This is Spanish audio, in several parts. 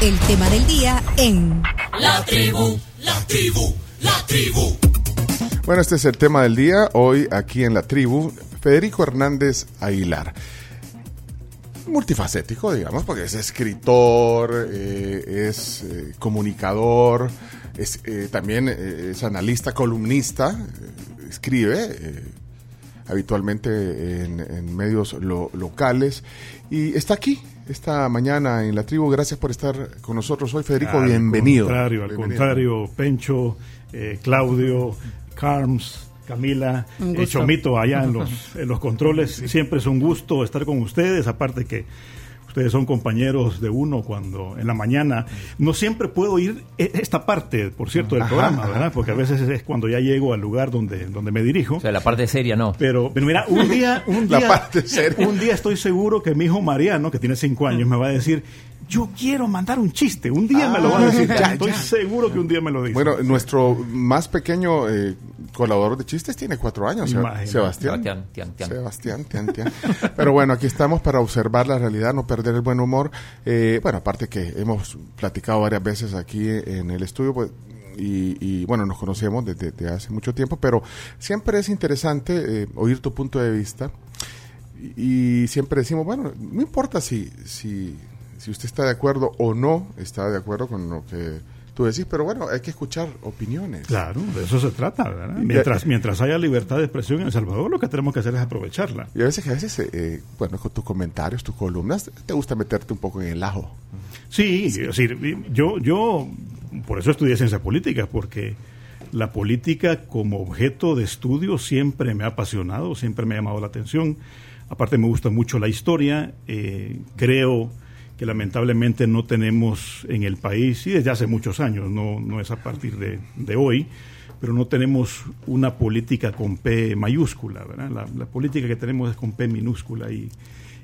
El tema del día en La tribu, la tribu, la tribu. Bueno, este es el tema del día. Hoy aquí en la tribu, Federico Hernández Aguilar. Multifacético, digamos, porque es escritor, eh, es eh, comunicador, es, eh, también eh, es analista, columnista, eh, escribe eh, habitualmente en, en medios lo- locales y está aquí esta mañana en la tribu. Gracias por estar con nosotros hoy, Federico. Al bienvenido. contrario, al Bienvenido. contrario, Pencho, eh, Claudio, Carms, Camila, eh. Chomito allá en los, en los controles. Siempre es un gusto estar con ustedes, aparte que ustedes son compañeros de uno cuando en la mañana. No siempre puedo ir e- esta parte, por cierto, del Ajá, programa, ajá. ¿verdad? Porque a veces es cuando ya llego al lugar donde, donde me dirijo. O sea, la parte seria no. Pero, pero mira, un día, un La día, parte seria. un día estoy seguro que mi hijo Mariano, que tiene cinco años, me va a decir, yo quiero mandar un chiste. Un día me lo va a decir. Ah, ya, estoy ya. seguro que un día me lo dice. Bueno, nuestro más pequeño eh, colaborador de chistes tiene cuatro años, Imagínate. Sebastián. Sebastián, tian, tian. Sebastián, tian, tian. Pero bueno, aquí estamos para observar la realidad, no perder el buen humor. Eh, bueno, aparte que hemos platicado varias veces aquí en el estudio, pues, y, y, bueno, nos conocemos desde, desde hace mucho tiempo, pero siempre es interesante eh, oír tu punto de vista. Y, y siempre decimos, bueno, no importa si, si, si usted está de acuerdo o no está de acuerdo con lo que tú decís, pero bueno, hay que escuchar opiniones. Claro, de eso se trata, ¿verdad? Mientras, mientras haya libertad de expresión en El Salvador, lo que tenemos que hacer es aprovecharla. Y a veces, a veces eh, bueno, con tus comentarios, tus columnas, te gusta meterte un poco en el ajo. Sí, es decir, yo, yo por eso estudié ciencias políticas, porque la política como objeto de estudio siempre me ha apasionado, siempre me ha llamado la atención. Aparte me gusta mucho la historia, eh, creo que lamentablemente no tenemos en el país, y desde hace muchos años, no, no es a partir de, de hoy, pero no tenemos una política con P mayúscula, ¿verdad? La, la política que tenemos es con P minúscula y,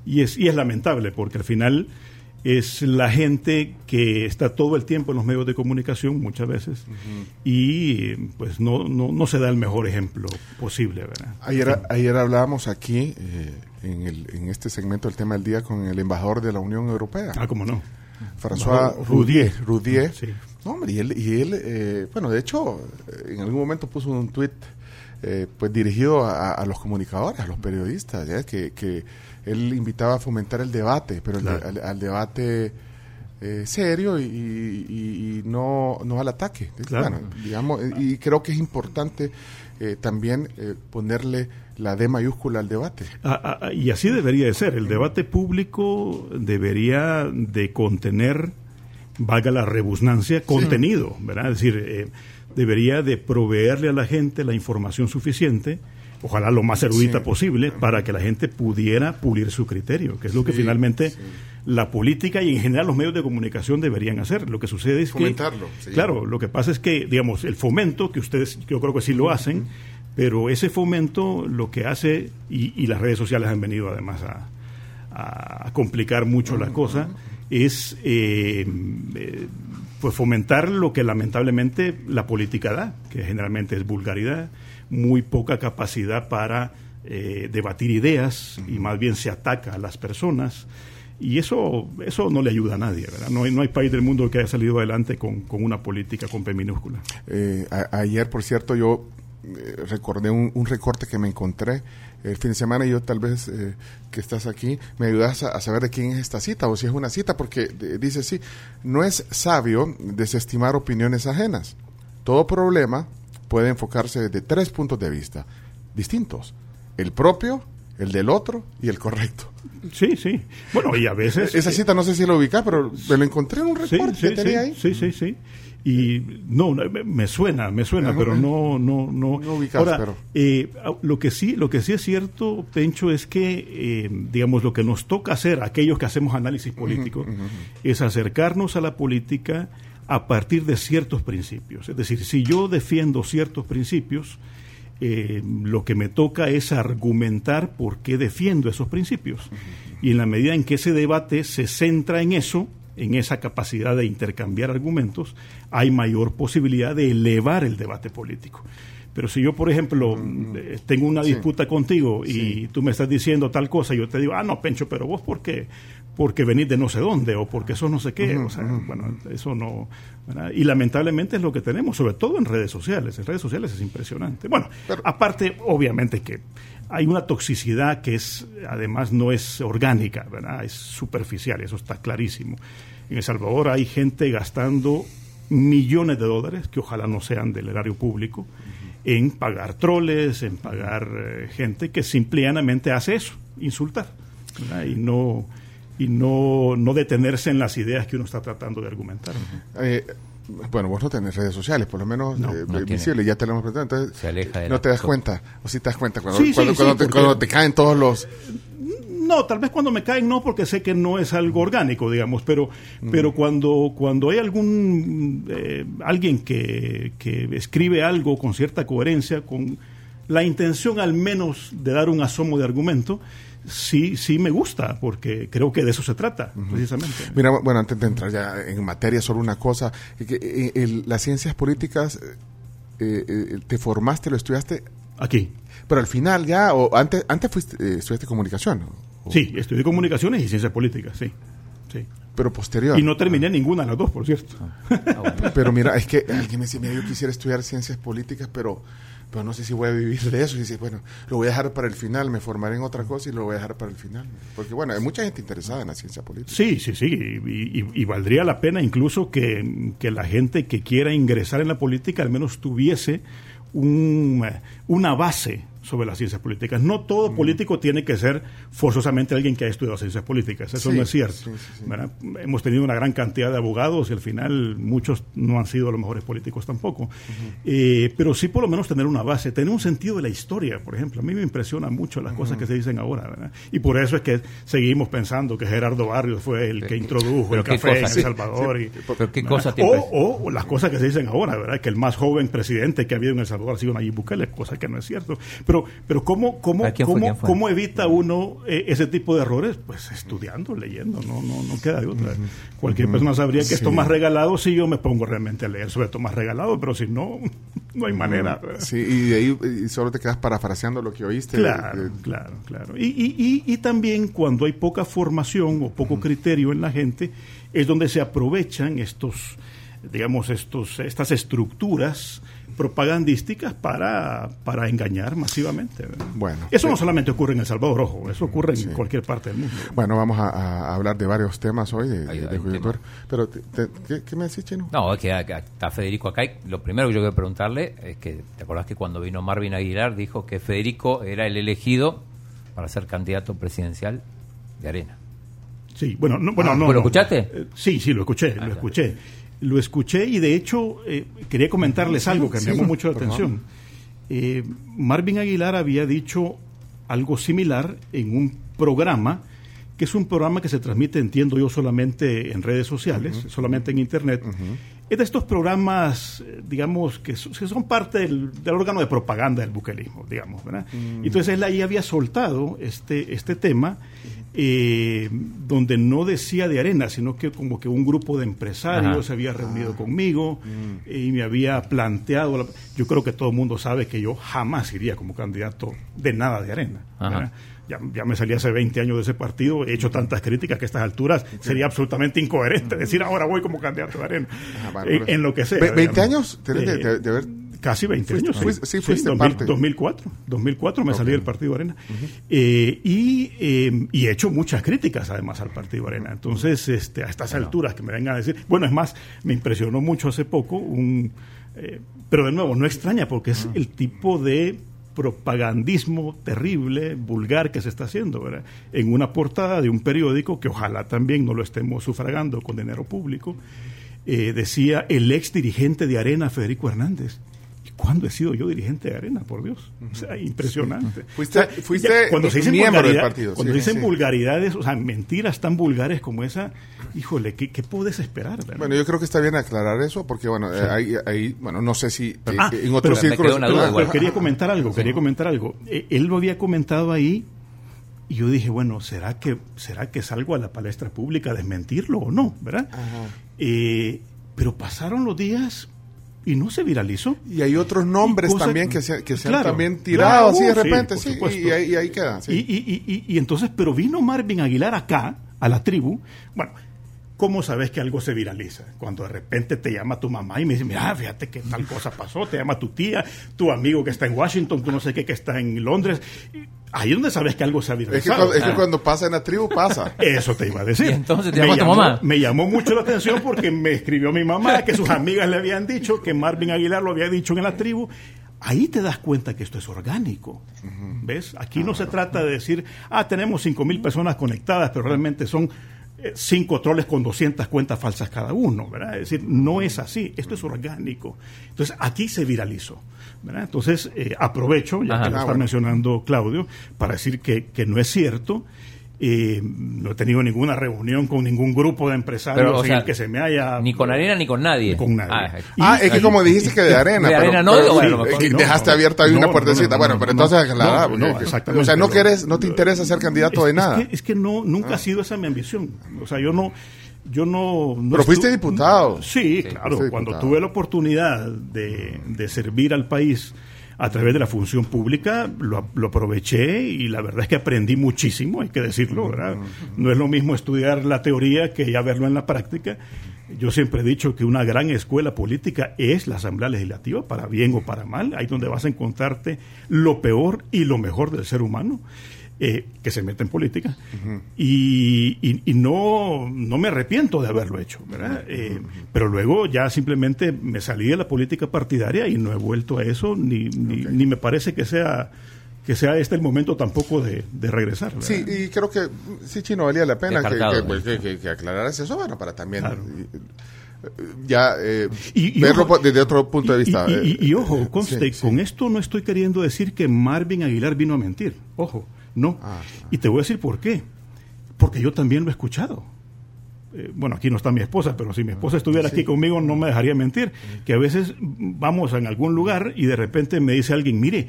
y, es, y es lamentable porque al final es la gente que está todo el tiempo en los medios de comunicación muchas veces y eh, pues no, no, no se da el mejor ejemplo posible, ¿verdad? Ayer, ayer hablábamos aquí, eh, en, el, en este segmento del tema del día, con el embajador de la Unión Europea, Ah, cómo no. François embajador Roudier. Roudier. Sí. No, hombre, y él, y él eh, bueno, de hecho, en algún momento puso un tuit eh, pues dirigido a, a los comunicadores, a los periodistas, ¿ya? Que, que él invitaba a fomentar el debate, pero el al, al debate eh, serio y, y- y no, no al ataque. Claro. Bueno, digamos, eh, y creo que es importante eh, también eh, ponerle la D mayúscula al debate. Ah, ah, y así debería de ser. El debate público debería de contener, valga la rebusnancia, contenido, ¿verdad? Es decir, debería de proveerle a la gente la información suficiente, ojalá lo más erudita Sí. posible, para que la gente pudiera pulir su criterio, que es lo que Sí, finalmente sí. la política y en general los medios de comunicación deberían hacer. Lo que sucede es Fomentarlo, que... sí. Claro, lo que pasa es que, digamos, el fomento, que ustedes yo creo que sí lo hacen, pero ese fomento lo que hace, y, y las redes sociales han venido además a, a complicar mucho la cosa, es eh, eh, pues fomentar lo que lamentablemente la política da, que generalmente es vulgaridad, muy poca capacidad para eh, debatir ideas y más bien se ataca a las personas. Y eso, eso no le ayuda a nadie, ¿verdad? No hay, no hay país del mundo que haya salido adelante con, con una política con P minúscula. Eh, a- ayer, por cierto, yo eh, recordé un, un recorte que me encontré el fin de semana y yo tal vez eh, que estás aquí me ayudas a, a saber de quién es esta cita o si es una cita porque dice así, no es sabio desestimar opiniones ajenas. Todo problema puede enfocarse desde tres puntos de vista distintos. El propio, el del otro y el correcto. Sí, sí. Bueno, y a veces... Esa cita no sé si lo ubicás, pero me lo encontré en un Sí, recorte sí, que tenía sí, ahí. sí, sí, sí. Y no, me- suena, me suena, Ajá. pero no, no, no. No ubicas, Ahora, pero- eh, lo que sí, lo que sí es cierto, Pencho, es que, eh, digamos, lo que nos toca hacer, aquellos que hacemos análisis político, es acercarnos a la política a partir de ciertos principios. Es decir, si yo defiendo ciertos principios, eh, lo que me toca es argumentar por qué defiendo esos principios. Y en la medida en que ese debate se centra en eso, en esa capacidad de intercambiar argumentos, hay mayor posibilidad de elevar el debate político. Pero si yo, por ejemplo, eh, tengo una disputa contigo y tú me estás diciendo tal cosa, yo te digo, ah, no, Pencho, pero vos, ¿por qué? Porque venís de no sé dónde o porque eso no sé qué. o sea, bueno, eso no. Y lamentablemente es lo que tenemos, sobre todo en redes sociales. En redes sociales es impresionante. Bueno, aparte, obviamente que hay una toxicidad que es, además, no es orgánica, ¿verdad? Es superficial, eso está clarísimo. En El Salvador hay gente gastando millones de dólares, que ojalá no sean del erario público, en pagar troles, en pagar eh, gente que simplemente hace eso, insultar, y no y no, no detenerse en las ideas que uno está tratando de argumentar. Eh, bueno, vos no tenés redes sociales, por lo menos eh, visibles, ya te lo hemos presentado, entonces no te das cuenta, o si te das cuenta cuando, cuando, te, caen todos los... No, tal vez cuando me caen no, porque sé que no es algo orgánico, digamos, pero, mm. pero cuando, cuando hay algún eh, alguien que, que escribe algo con cierta coherencia, con la intención al menos de dar un asomo de argumento, sí, sí me gusta, porque creo que de eso se trata, precisamente. Mira, bueno, antes de entrar ya en materia, solo una cosa, que, eh, las ciencias políticas, eh, eh, ¿te formaste, lo estudiaste? Aquí. Pero al final ya, o antes, antes fuiste, estudiaste comunicación. Sí, estudié comunicaciones y ciencias políticas, sí. sí. Pero posterior. Y no terminé ninguna de las dos, por cierto. Ah, pero mira, es que alguien me decía, mira, yo quisiera estudiar ciencias políticas, pero pero no sé si voy a vivir de eso. Y dice, bueno, lo voy a dejar para el final, me formaré en otra cosa y lo voy a dejar para el final. Porque bueno, hay mucha gente interesada en la ciencia política. Sí, sí, sí. Y, valdría la pena incluso que, que, la gente que quiera ingresar en la política al menos tuviese un, una base sobre las ciencias políticas. No todo político tiene que ser forzosamente alguien que ha estudiado ciencias políticas, eso no es cierto. Hemos tenido una gran cantidad de abogados y al final muchos no han sido los mejores políticos tampoco. Eh, pero sí por lo menos tener una base, tener un sentido de la historia, por ejemplo. A mí me impresiona mucho las cosas que se dicen ahora. Y por eso es que seguimos pensando que Gerardo Barrios fue el que introdujo el café en El Salvador. Y, ¿qué cosa o, o, las cosas que se dicen ahora, ¿verdad? que el más joven presidente que ha habido en El Salvador ha sido Nayib Bukele, cosa que no es cierto. Pero, pero ¿cómo, cómo, cómo, cómo evita uno eh, ese tipo de errores? Pues estudiando, leyendo, no, no, no queda de otra. Cualquier persona sabría que es Tomás Regalado si yo me pongo realmente a leer sobre Tomás Regalado, pero si no, no hay manera. Sí, y de ahí solo te quedas parafraseando lo que oíste. Claro, claro, claro. Y, y, y, también cuando hay poca formación o poco criterio en la gente, es donde se aprovechan estos, digamos, estos, estas estructuras propagandísticas para, para engañar masivamente. Bueno, eso no solamente ocurre en El Salvador, ojo, eso ocurre en cualquier parte del mundo. Bueno, vamos a, hablar de varios temas hoy de, Pero, ¿qué, me decís, Chino? No, es que está Federico acá. Y lo primero que yo quiero preguntarle es que, ¿te acordás que cuando vino Marvin Aguilar dijo que Federico era el elegido para ser candidato presidencial de Arena? Sí, bueno, no, bueno, ah, no, ¿Lo escuchaste? Eh, sí, sí, lo escuché, lo escuché lo escuché y de hecho eh, quería comentarles algo que me llamó mucho la atención. Eh, Marvin Aguilar había dicho algo similar en un programa que es un programa que se transmite, entiendo yo, solamente en redes sociales, solamente en Internet. Es de estos programas, digamos, que, son parte del, órgano de propaganda del buquelismo, digamos. ¿verdad? Mm. Entonces él ahí había soltado este, este tema eh, donde no decía de arena, sino que como que un grupo de empresarios se había reunido ah. conmigo mm. y me había planteado, yo creo que todo el mundo sabe que yo jamás iría como candidato de nada de arena. Ya, ya, me salí hace 20 años de ese partido, he hecho tantas críticas que a estas alturas sería absolutamente incoherente decir ahora voy como candidato de arena. Ah, en, lo que sea. ¿20 años? de, de, haber Casi 20 años. sí, fuiste parte. 2004. 2004 me salí del Partido Arena. Eh, y, eh, y, he hecho muchas críticas además al Partido Arena. Entonces, este, a estas alturas que me vengan a decir. Bueno, es más, me impresionó mucho hace poco un. Eh, pero de nuevo, no extraña porque es el tipo de propagandismo terrible, vulgar que se está haciendo, ¿verdad? En una portada de un periódico que ojalá también no lo estemos sufragando con dinero público, decía el ex dirigente de Arena, Federico Hernández. ¿Cuándo he sido yo dirigente de Arena? Por Dios. O sea, impresionante. Fuiste, fuiste cuando se dicen miembro del partido. Cuando dicen vulgaridades, o sea, mentiras tan vulgares como esa, híjole, ¿qué, qué puedes esperar? Bueno, yo creo que está bien aclarar eso, porque, bueno, ahí, ahí, bueno, no sé si ah, en otros círculos... Pero, quería comentar algo, quería comentar algo. Eh, él lo había comentado ahí y yo dije, bueno, ¿será que, será que salgo a la palestra pública a desmentirlo o no? ¿Verdad? Eh, pero pasaron los días y no se viralizó. Y hay otros nombres también que se, que se han también tirado así de repente, sí, y, ahí, queda. Y, y, entonces, pero vino Marvin Aguilar acá a la tribu. Bueno, ¿cómo sabes que algo se viraliza? Cuando de repente te llama tu mamá y me dice, mira, fíjate que tal cosa pasó, te llama tu tía, tu amigo que está en Washington, tú no sé qué que está en Londres. Ahí es donde sabes que algo se ha Es que, viralizado. cuando, es que cuando pasa en la tribu, pasa. Eso te iba a decir. Y entonces te me llamó tu mamá. Me llamó mucho la atención porque me escribió mi mamá que sus amigas le habían dicho que Marvin Aguilar lo había dicho en la tribu. Ahí te das cuenta que esto es orgánico. ¿Ves? Aquí no se trata de decir, ah, tenemos 5 mil personas conectadas, pero realmente son cinco troles con 200 cuentas falsas cada uno, ¿verdad? Es decir, no es así, esto es orgánico. Entonces, aquí se viralizó, ¿verdad? Entonces, eh, aprovecho, ya Ajá. que lo Ah, está bueno. mencionando Claudio, para decir que, que no es cierto. Eh, no he tenido ninguna reunión con ningún grupo de empresarios Pero, o en sea, el que se me haya... Ni con arena ni con nadie. Con nadie. Ah, Y- Ah, es que como dijiste que de arena. De pero- arena no, pero bueno, sí, eh, no, dejaste no, abierta ahí no, una no, puertecita. no, bueno, no, pero no, entonces no, aclará, no, porque- no, exactamente, O sea, no, quieres, no te interesa ser candidato es, de es nada. que, es que no, nunca ha sido esa mi ambición. O sea, yo no... Yo no, no Pero fuiste diputado. Sí, claro. fuiste Cuando diputado. tuve la oportunidad de, de servir al país a través de la función pública, lo, aproveché y la verdad es que aprendí muchísimo, hay que decirlo, ¿verdad? No es lo mismo estudiar la teoría que ya verlo en la práctica. Yo siempre he dicho que una gran escuela política es la Asamblea Legislativa, para bien o para mal, ahí donde vas a encontrarte lo peor y lo mejor del ser humano. Eh, que se mete en política y, y- y no, no me arrepiento de haberlo hecho, ¿verdad? Eh, pero luego ya simplemente me salí de la política partidaria y no he vuelto a eso, ni, ni, ni me parece que sea que sea este el momento tampoco de, de regresar. ¿verdad? Sí, y creo que sí, Chino, valía la pena que, Descartado, que, ¿no? pues, que- que- que aclararas eso, bueno, para también Claro. eh, ya eh, Y- y verlo ojo- desde otro punto de vista. Y, y- y- y eh, ojo, conste, sí, sí. con esto no estoy queriendo decir que Marvin Aguilar vino a mentir. Ojo, no. Ah, Y te voy a decir por qué. Porque yo también lo he escuchado. Eh, bueno, aquí no está mi esposa, pero si mi esposa estuviera aquí conmigo no me dejaría mentir. Que a veces vamos en algún lugar y de repente me dice alguien, mire,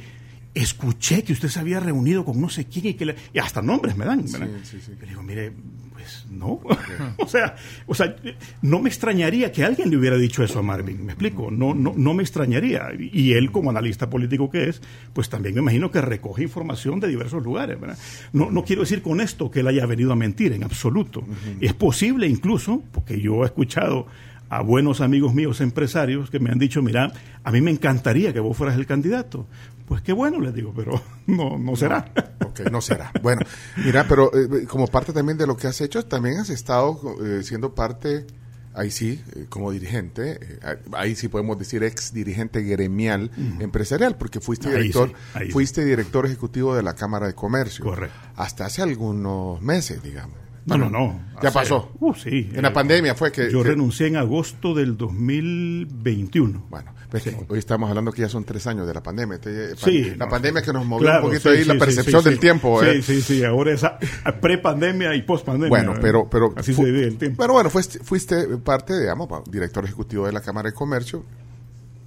escuché que usted se había reunido con no sé quién y que le- y hasta nombres me dan. ¿verdad? sí, sí. Yo le digo, mire, pues no. o sea, o sea, no me extrañaría que alguien le hubiera dicho eso a Marvin. ¿Me explico? No, no, no me extrañaría. Y él, como analista político que es, pues también me imagino que recoge información de diversos lugares. ¿verdad? No, no quiero decir con esto que él haya venido a mentir, en absoluto. Es posible incluso, porque yo he escuchado a buenos amigos míos empresarios que me han dicho, mira, a mí me encantaría que vos fueras el candidato. Pues qué bueno, les digo, pero no, no será. Ok, no será. Bueno, mira, pero eh, como parte también de lo que has hecho, también has estado eh, siendo parte, ahí sí, eh, como dirigente, eh, ahí sí podemos decir ex dirigente gremial empresarial, porque fuiste Ahí director, sí, ahí sí. fuiste director ejecutivo de la Cámara de Comercio. Correcto. Hasta hace algunos meses, digamos. No, no, no. Ya Hace- pasó. Uh, sí. En la pandemia fue que- Yo que- renuncié en agosto del 2021. Bueno, ves que hoy estamos hablando que ya son tres años de la pandemia. Te- Sí. la no, pandemia sí. que nos movió Claro, un poquito sí, ahí la sí, percepción sí, sí, del sí. tiempo. Sí, ¿eh? sí, sí. Ahora es pre-pandemia y post-pandemia. Bueno, pero, pero Así se divide el tiempo. Pero bueno, fuiste, fuiste parte, digamos, director ejecutivo de la Cámara de Comercio,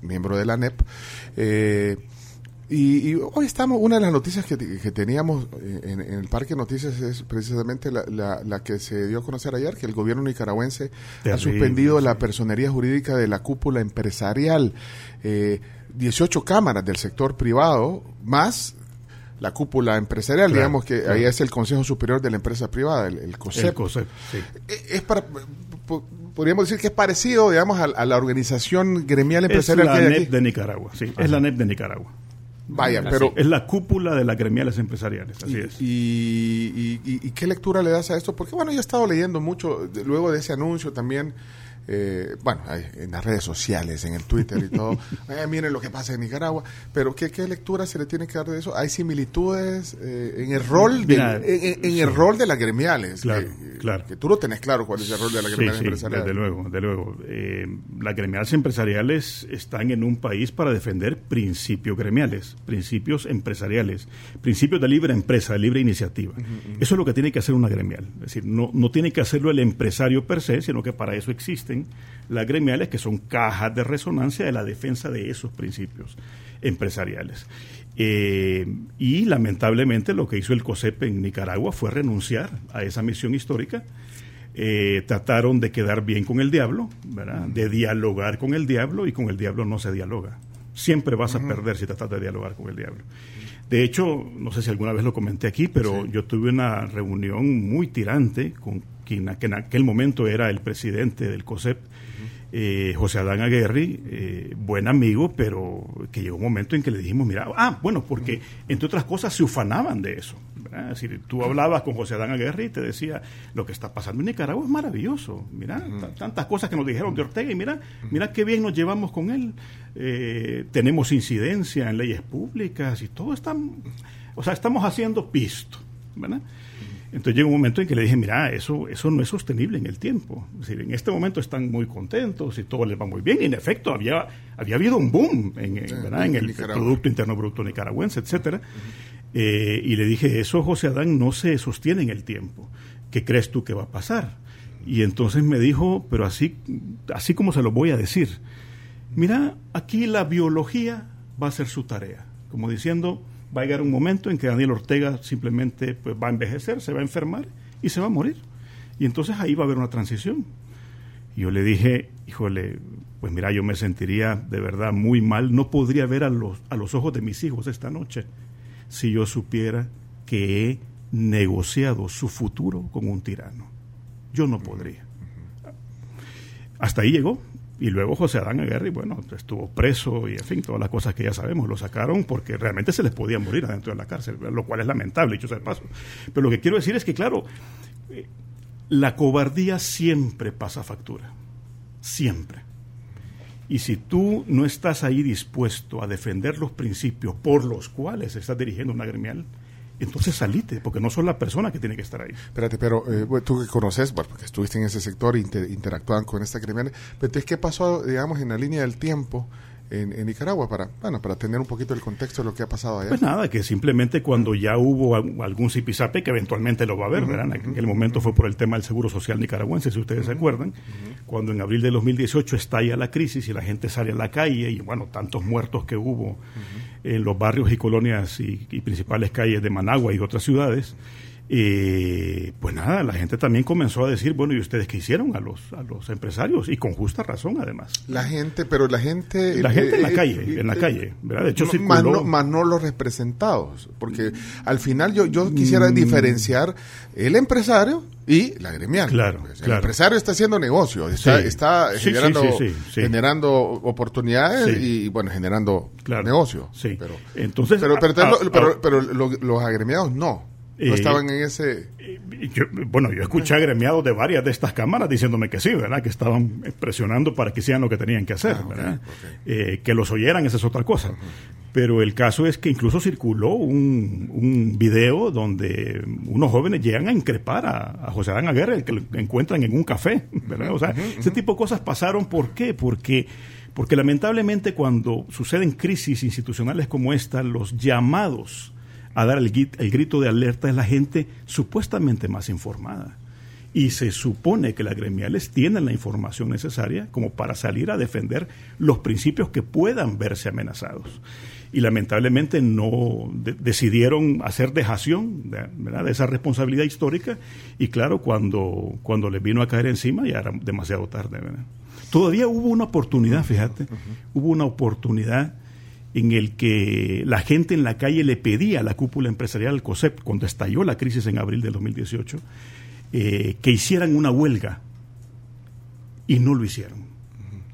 miembro de la NEP. eh, y, y hoy estamos, una de las noticias que, que teníamos en, en el Parque Noticias es precisamente la, la- la que se dio a conocer ayer, que el gobierno nicaragüense ha suspendido la personería jurídica de la cúpula empresarial. Eh, 18 cámaras del sector privado, más la cúpula empresarial, Claro, digamos que claro. ahí es el Consejo Superior de la Empresa Privada, el, el COSEP. El COSEP, sí. Eh, es para po- podríamos decir que es parecido digamos a, a la organización gremial Es empresarial la que hay NEP aquí. de Nicaragua, sí. Es la NEP de Nicaragua. Vaya Así. pero Es la cúpula de las gremiales empresariales, así y, es. y, y- y- y qué lectura le das a esto porque bueno yo he estado leyendo mucho de- luego de ese anuncio también eh, bueno, en las redes sociales, en el Twitter y todo, eh, miren lo que pasa en Nicaragua, pero ¿qué, qué lectura se le tiene que dar de eso? ¿Hay similitudes eh, en el rol de, Mira, en, en- en sí. el rol de las gremiales? Claro, que, claro. que tú lo tenés claro cuál es el rol de las gremiales sí, empresariales. desde luego, desde luego. Eh, las gremiales empresariales están en un país para defender principios gremiales, principios empresariales, principios de libre empresa, de libre iniciativa. Eso es lo que tiene que hacer una gremial. Es decir, no, no tiene que hacerlo el empresario per se, sino que para eso existen las gremiales, que son cajas de resonancia de la defensa de esos principios empresariales. Eh, y lamentablemente lo que hizo el COSEP en Nicaragua fue renunciar a esa misión histórica eh, trataron de quedar bien con el diablo, ¿verdad? de dialogar con el diablo y con el diablo no se dialoga. Siempre vas a perder si tratas de dialogar con el diablo. De hecho, no sé si alguna vez lo comenté aquí, pero yo tuve una reunión muy tirante con quien en aquel momento era el presidente del COSEP, eh, José Adán Aguerri, eh, buen amigo, pero que llegó un momento en que le dijimos, mira, ah, bueno, porque entre otras cosas se ufanaban de eso. Es decir, tú hablabas con José Adán Aguerri y te decía, lo que está pasando en Nicaragua es maravilloso, mira, tantas cosas que nos dijeron de Ortega y mira, mira qué bien nos llevamos con él, eh, tenemos incidencia en leyes públicas y todo está, o sea, estamos haciendo pisto, ¿verdad? Entonces llega un momento en que le dije, mira, eso, eso no es sostenible en el tiempo. Es decir, en este momento están muy contentos y todo les va muy bien. Y en efecto, había, había habido un boom en, el Producto Interno Bruto nicaragüense, etcétera. Eh, y le dije, eso, José Adán, no se sostiene en el tiempo. ¿Qué crees tú que va a pasar? Y entonces me dijo, pero así, así como se lo voy a decir, mira, aquí la biología va a ser su tarea. Como diciendo, va a llegar un momento en que Daniel Ortega simplemente pues, va a envejecer, se va a enfermar y se va a morir. Y entonces ahí va a haber una transición. Y yo le dije, híjole, pues mira, yo me sentiría de verdad muy mal, no podría ver a los, a los ojos de mis hijos esta noche si yo supiera que he negociado su futuro con un tirano. Yo no podría. Hasta ahí llegó. Y luego José Adán Aguirre, bueno, estuvo preso y, en fin, todas las cosas que ya sabemos, lo sacaron porque realmente se les podía morir adentro de la cárcel, lo cual es lamentable, dicho sea de paso. Pero lo que quiero decir es que, claro, eh, la cobardía siempre pasa factura, siempre. Y si tú no estás ahí dispuesto a defender los principios por los cuales estás dirigiendo una gremial, entonces salite, porque no son la persona que tiene que estar ahí. Espérate, pero eh, tú que conoces, bueno, porque estuviste en ese sector e interactuaban con esta gremial, pero entonces, ¿qué pasó, digamos, en la línea del tiempo? en, Nicaragua para bueno para tener un poquito el contexto de lo que ha pasado allá. Pues nada, que simplemente cuando ya hubo algún zipizape, que eventualmente lo va a haber, ¿verdad? En aquel momento fue por el tema del seguro social nicaragüense, si ustedes se acuerdan, cuando en abril de 2018 estalla la crisis y la gente sale a la calle y bueno, tantos muertos que hubo en los barrios y colonias y, principales calles de Managua y otras ciudades. Y pues nada, la gente también comenzó a decir, bueno, ¿y ustedes qué hicieron a los, a los empresarios? Y con justa razón, además. La gente, pero la gente... La gente en la eh, calle, eh, en la calle, ¿verdad? De hecho, más, no, más no los representados, porque al final yo, yo quisiera mm. diferenciar el empresario y la gremial. Claro, pues, el empresario está haciendo negocio, está, está generando, generando oportunidades y, bueno, generando negocio. Sí. Pero, Entonces, pero, pero, pero, los agremiados no. No estaban en ese... bueno, yo escuché agremiados de varias de estas cámaras diciéndome que sí, ¿verdad? Que estaban presionando para que hicieran lo que tenían que hacer, ah, ¿verdad? Eh, que los oyeran, esa es otra cosa. Pero el caso es que incluso circuló un, un video donde unos jóvenes llegan a increpar a, José Adán Aguirre, el que lo encuentran en un café, ¿verdad? O sea, ese tipo de cosas pasaron, ¿por qué? Porque porque lamentablemente cuando suceden crisis institucionales como esta, los llamados a dar el, grito de alerta es la gente supuestamente más informada. Y se supone que las gremiales tienen la información necesaria como para salir a defender los principios que puedan verse amenazados. Y lamentablemente no decidieron hacer dejación de, de, esa responsabilidad histórica. Y claro, cuando, cuando les vino a caer encima ya era demasiado tarde. Todavía hubo una oportunidad, fíjate, hubo una oportunidad en el que la gente en la calle le pedía a la cúpula empresarial del COSEP, cuando estalló la crisis en abril del 2018, eh, que hicieran una huelga y no lo hicieron.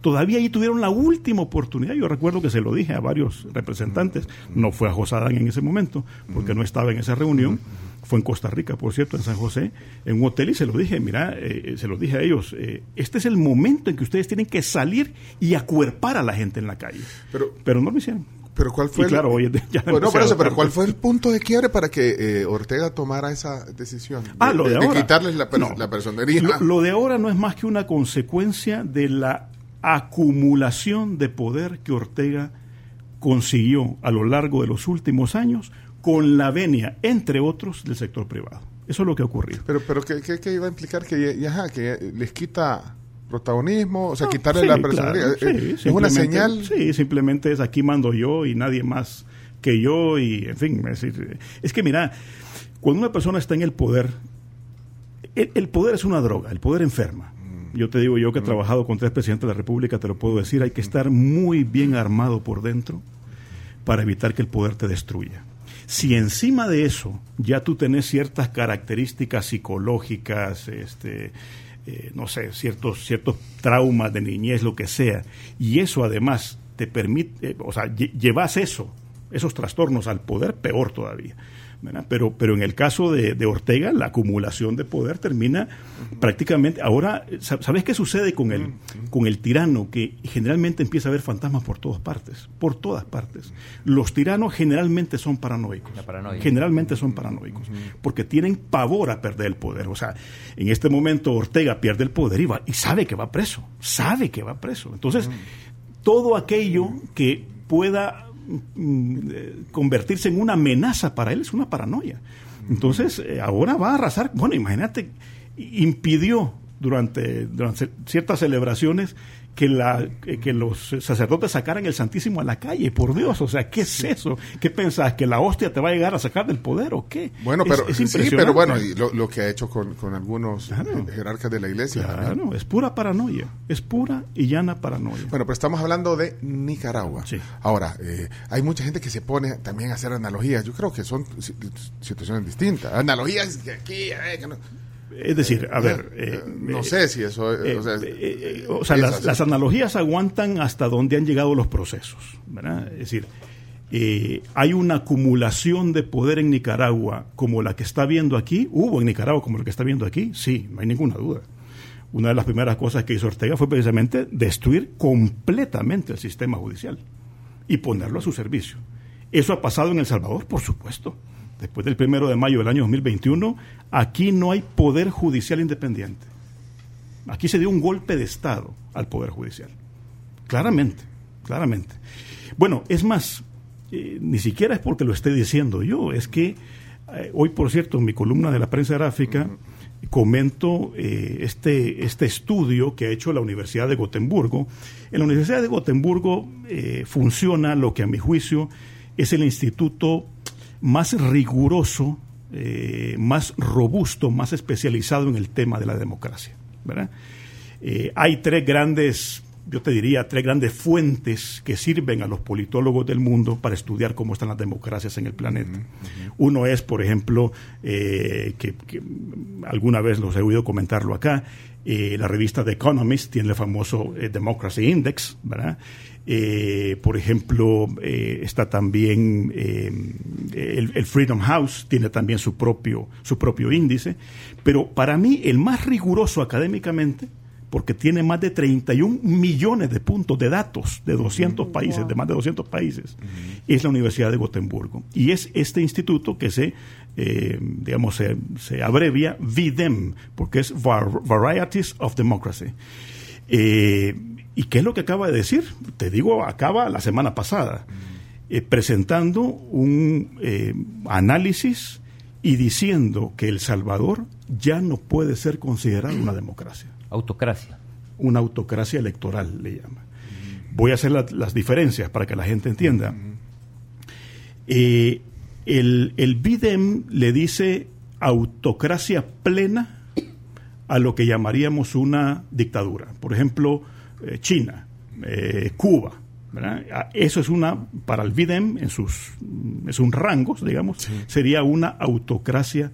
Todavía ahí tuvieron la última oportunidad. Yo recuerdo que se lo dije a varios representantes. No fue a José Adán en ese momento, porque no estaba en esa reunión. Fue en Costa Rica, por cierto, en San José, en un hotel, y se lo dije, mira, eh, se lo dije a ellos, eh, este es el momento en que ustedes tienen que salir y acuerpar a la gente en la calle. Pero, pero no lo hicieron. Pero cuál fue claro, el, pero cuál fue el punto de quiebre para que eh, Ortega tomara esa decisión? ah, lo de, ahora. quitarles la, la personería. lo, de ahora no es más que una consecuencia de la acumulación de poder que Ortega consiguió a lo largo de los últimos años con la venia, entre otros, del sector privado. Eso es lo que ha ocurrido. Pero, pero ¿qué, qué, iba a implicar? Que, ya, que les quita protagonismo, o sea, quitarle la personalidad. Eh, es una señal. Sí, simplemente es aquí mando yo y nadie más que yo y, en fin, es, es que mira, cuando una persona está en el poder, el poder es una droga, el poder enferma. Yo te digo, yo que he trabajado con tres presidentes de la República, te lo puedo decir, hay que estar muy bien armado por dentro para evitar que el poder te destruya. Si encima de eso ya tú tenés ciertas características psicológicas, este, eh, no sé, ciertos, ciertos traumas de niñez, lo que sea, y eso además te permite, eh, o sea, llevas eso, esos trastornos al poder, peor todavía. Pero, pero en el caso de, Ortega, la acumulación de poder termina prácticamente. Ahora, ¿sabes qué sucede con el, con el tirano? Que generalmente empieza a haber fantasmas por todas partes, por todas partes. Los tiranos generalmente son paranoicos. Generalmente son paranoicos, porque tienen pavor a perder el poder. O sea, en este momento Ortega pierde el poder y, va, y sabe que va preso, sabe que va preso. Entonces, todo aquello que pueda convertirse en una amenaza para él, es una paranoia. Entonces, eh, ahora va a arrasar. Bueno, imagínate, impidió durante ciertas celebraciones que, la, que los sacerdotes sacaran el Santísimo a la calle, por Dios, o sea, ¿qué es eso? ¿Qué pensás? ¿Que la hostia te va a llegar a sacar del poder o qué? Bueno, pero, sí, pero bueno, lo, que ha hecho con, algunos jerarcas de la iglesia. Claro, es pura paranoia, es pura y llana paranoia. Bueno, pero estamos hablando de Nicaragua. Ahora, eh, hay mucha gente que se pone también a hacer analogías, yo creo que son situaciones distintas, analogías que aquí, eh, que no es decir, a ver... Eh, eh, no sé si eso... o sea, las, analogías aguantan hasta donde han llegado los procesos. ¿verdad? Es decir, hay una acumulación de poder en Nicaragua como la que está viendo aquí. ¿Hubo en Nicaragua como la que está viendo aquí? Sí, no hay ninguna duda. Una de las primeras cosas que hizo Ortega fue precisamente destruir completamente el sistema judicial y ponerlo a su servicio. ¿Eso ha pasado en El Salvador? Por supuesto después del primero de mayo del año 2021, aquí no hay poder judicial independiente. Aquí se dio un golpe de Estado al poder judicial. Claramente, claramente. Bueno, es más, eh, ni siquiera es porque lo esté diciendo yo, es que eh, hoy, por cierto, en mi columna de la prensa gráfica, comento eh, este, este estudio que ha hecho la Universidad de Gotemburgo. En la Universidad de Gotemburgo funciona lo que a mi juicio es el instituto más riguroso, eh, más robusto, más especializado en el tema de la democracia. Eh, hay tres grandes, yo te diría, tres grandes fuentes que sirven a los politólogos del mundo para estudiar cómo están las democracias en el planeta. Uno es, por ejemplo, eh, que, alguna vez los he oído comentarlo acá, la revista The Economist tiene el famoso Democracy Index, ¿verdad? Eh, por ejemplo, eh, está también eh, el, Freedom House, tiene también su propio, su propio índice, pero para mí el más riguroso académicamente, porque tiene más de 31 millones de puntos de datos de 200 países, de más de 200 países, es la Universidad de Gotemburgo. Y es este instituto que se, digamos, se, se, abrevia VDEM, porque es Varieties of Democracy. ¿Y qué es lo que acaba de decir? Te digo, acaba la semana pasada, eh, presentando un eh, análisis y diciendo que El Salvador ya no puede ser considerado una democracia. Autocracia. Una autocracia electoral, le llama. Voy a hacer las diferencias para que la gente entienda. Eh, el, el BIDEM le dice autocracia plena a lo que llamaríamos una dictadura. Por ejemplo, eh, China, eh, Cuba. Eso es una, para el BIDEM, en sus, es un rangos, digamos, sería una autocracia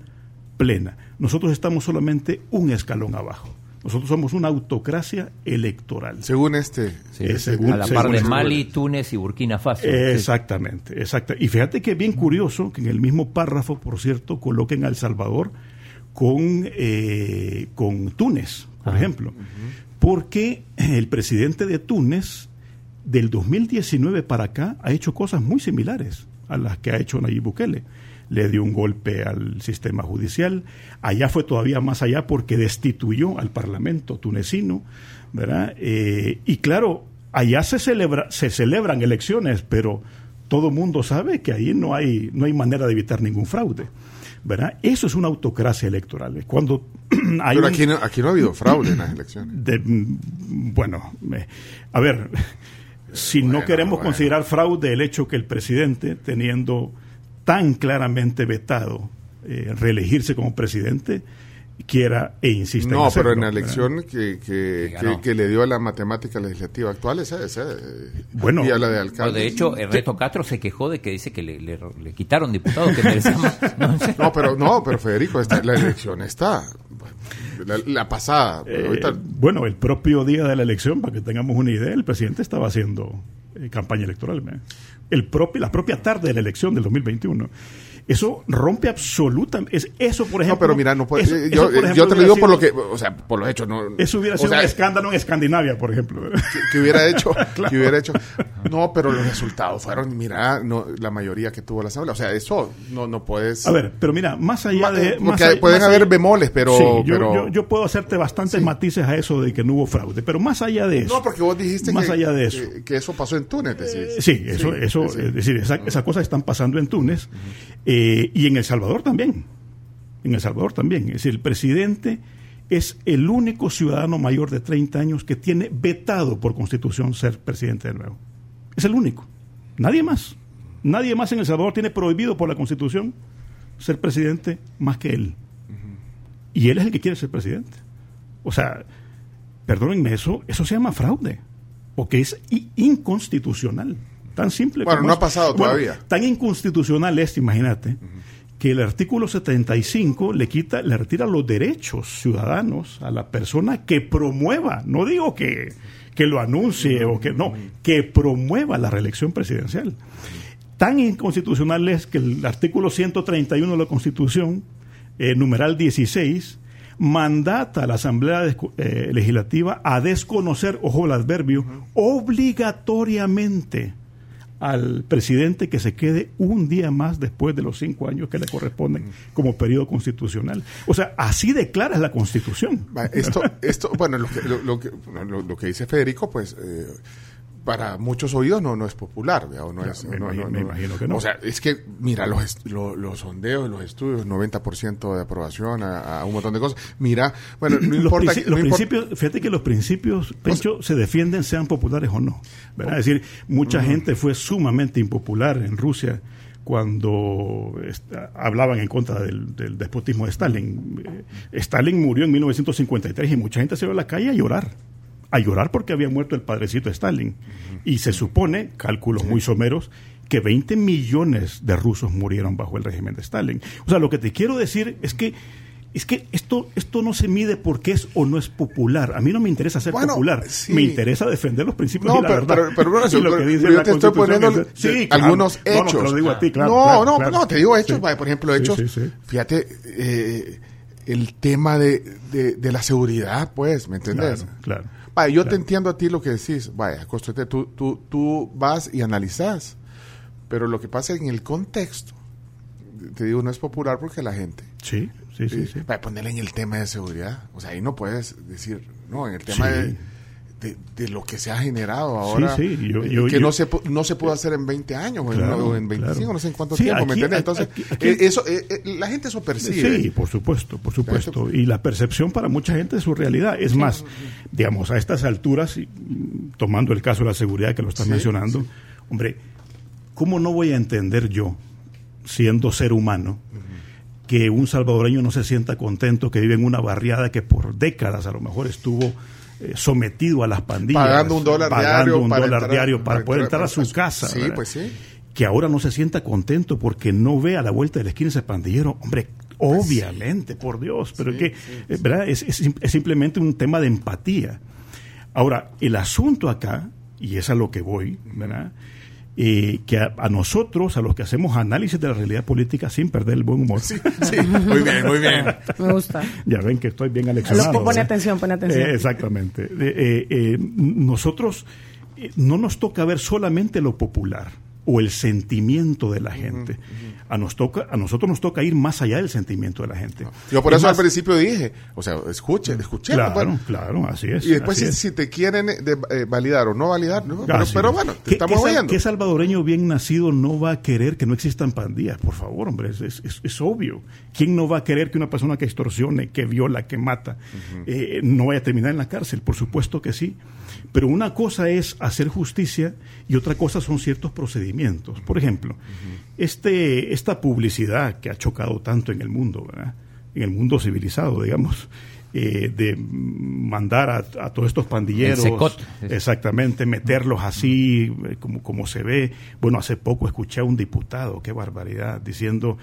plena. Nosotros estamos solamente un escalón abajo. Nosotros somos una autocracia electoral. Según este. a la par de Mali, Túnez y Burkina Faso. Exactamente, exacto. Y fíjate que es bien curioso que en el mismo párrafo, por cierto, coloquen a El Salvador con, eh, con Túnez, por ejemplo porque el presidente de Túnez del 2019 para acá ha hecho cosas muy similares a las que ha hecho Nayib Bukele. Le dio un golpe al sistema judicial, allá fue todavía más allá porque destituyó al parlamento tunecino, ¿verdad? Eh, y claro, allá se, celebra, se celebran elecciones, pero todo mundo sabe que ahí no hay, no hay manera de evitar ningún fraude. ¿verdad? Eso es una autocracia electoral. Cuando hay Pero aquí, no, aquí no ha habido fraude en las elecciones. Bueno, a ver, si no queremos considerar fraude el hecho que el presidente, teniendo tan claramente vetado eh, reelegirse como presidente, quiera e insista. No, en pero en la hacerlo, elección que, que, le dio a la matemática legislativa actual, esa, esa eh, Bueno, y a la de No, alcalde. de hecho, Ernesto Castro se quejó de que dice que le, le- le quitaron diputados que. No. No, pero no, pero Federico, esta- la elección está. La, la pasada. Eh, ahorita- bueno, el propio día de la elección, para que tengamos una idea, el presidente estaba haciendo eh, campaña electoral. ¿ve? El propio, la propia tarde de la elección del 2021. Eso rompe absolutamente. Es, eso, por ejemplo. no, pero mira, no puede, eso- eh, eso, yo, por eh, ejemplo, yo te lo digo por lo que, o sea, por los hechos, no. Eso hubiera sido sea, un escándalo en Escandinavia, por ejemplo. que, que hubiera hecho, que hubiera hecho. No, pero los resultados fueron, mira, no, la mayoría que tuvo la asamblea. O sea, eso no, no puedes. A ver, pero mira, más allá de. porque más allá- pueden más haber allá- bemoles, pero- Sí, yo, pero- yo- yo puedo hacerte bastantes matices a eso de que no hubo fraude, pero más allá de eso. No, porque vos dijiste Más que, allá de eso. que, que eso pasó en Túnez. decís. Eh, Sí, eso, Sí, eso, es decir, esa- esas cosas están pasando en Túnez eh, y en El Salvador también. En El Salvador también. Es decir, el presidente es el único ciudadano mayor de 30 años que tiene vetado por constitución ser presidente de nuevo. Es el único. Nadie más. Nadie más en El Salvador tiene prohibido por la constitución ser presidente más que él. Y él es el que quiere ser presidente. O sea, perdónenme, eso, eso se llama fraude, porque es inconstitucional. Tan simple Bueno, como no ha pasado Bueno, todavía. Tan inconstitucional es, imagínate, que el artículo 75 le quita, le retira los derechos ciudadanos a la persona que promueva, no digo que, que lo anuncie o que no, que promueva la reelección presidencial. Tan inconstitucional es que el artículo 131 de la Constitución, eh, numeral 16, mandata a la Asamblea eh, Legislativa a desconocer, ojo el adverbio, obligatoriamente al presidente que se quede un día más después de los cinco años que le corresponden como periodo constitucional. O sea, así declara la Constitución. Esto, esto, bueno, lo que dice Federico, pues eh, para muchos oídos no, no es popular, ¿vea? O no es- me no- imagino- no- me no- imagino que no. O sea, es que, mira, los, los sondeos, los estudios, 90% de aprobación a, a un montón de cosas. Mira, bueno, no los, importa. los principios, fíjate que los principios, Pencho, se defienden sean populares o no. ¿verdad? Es decir, mucha gente fue sumamente impopular en Rusia cuando hablaban en contra del, del despotismo de Stalin. Eh, Stalin murió en 1953 y mucha gente se fue a la calle a llorar. A llorar porque había muerto el padrecito de Stalin. Y se supone, cálculos muy someros, que 20 millones de rusos murieron bajo el régimen de Stalin. O sea, lo que te quiero decir es que es que esto, esto no se mide porque es o no es popular. A mí no me interesa ser Bueno, popular. sí. Me interesa defender los principios No, y la pero, verdad. pero, pero, lo que pero dice yo te estoy poniendo es- sí, de- claro. algunos No, no, hechos. te lo digo a ti, claro, no, claro, no, claro. no, te digo hechos, Sí. por ejemplo, hechos. Fíjate, eh, el tema de, de, de la seguridad, pues, ¿me? Claro, claro. Vaya, yo Claro. te entiendo a ti lo que decís. Vaya, Constante, tú, tú, tú vas y analizás. Pero lo que pasa en el contexto, te digo, no es popular porque la gente. Sí, sí, sí. sí. Vaya, ponerle en el tema de seguridad. O sea, ahí no puedes decir, no, en el tema Sí. de, de, de lo que se ha generado ahora. sí, yo- eh, yo- que yo- no, se, no se pudo hacer en 20 años o en- Claro, o en 25, claro. no sé en cuánto Sí, tiempo, Entonces, aquí- eh, eso, eh, eh, la gente eso percibe. Sí, por supuesto, por supuesto. Y la percepción para mucha gente es su realidad. Es más, digamos, a estas alturas, tomando el caso de la seguridad que lo estás Sí, mencionando, hombre, ¿cómo no voy a entender yo, siendo ser humano, que un salvadoreño no se sienta contento que vive en una barriada que por décadas a lo mejor estuvo eh, sometido a las pandillas, Pagando un dólar pagando diario un para dólar entrar- diario para, para poder entrar entrar a su casa? sí, ¿verdad? pues sí. que ahora no se sienta contento porque no ve a la vuelta de la esquina ese pandillero. Hombre, obviamente, por Dios, pero es que, eh, ¿verdad? Es, es es simplemente un tema de empatía. Ahora, el asunto acá, y es a lo que voy, ¿verdad? Eh, que a, a nosotros, a los que hacemos análisis de la realidad política sin perder el buen humor, Sí, muy bien, muy bien. Me gusta. ya ven que estoy bien aleccionado. Lo- pone atención, pone atención. Eh, exactamente. Eh, eh, eh, nosotros eh, no nos toca ver solamente lo popular o el sentimiento de la gente. A, nos toca, a nosotros nos toca ir más allá del sentimiento de la gente. Yo por Es eso más, al principio dije, o sea, escuche, escuche. Claro, bueno. claro, así es. Y después si, es. si te quieren eh, de- eh, validar o no validar, ¿no? pero, pero bueno, te ¿Qué- estamos qué oyendo. ¿Qué salvadoreño bien nacido no va a querer que no existan pandillas? Por favor, hombre, es, es- es- es obvio. ¿Quién no va a querer que una persona que extorsione, que viola, que mata, eh, no vaya a terminar en la cárcel? Por supuesto que sí. Pero una cosa es hacer justicia y otra cosa son ciertos procedimientos. Por ejemplo, este, esta publicidad que ha chocado tanto en el mundo, ¿verdad? en el mundo civilizado, digamos. Eh, de mandar a, a, todos estos pandilleros, exactamente, meterlos así eh, como, como se ve. Bueno, hace poco escuché a un diputado, qué barbaridad, diciendo,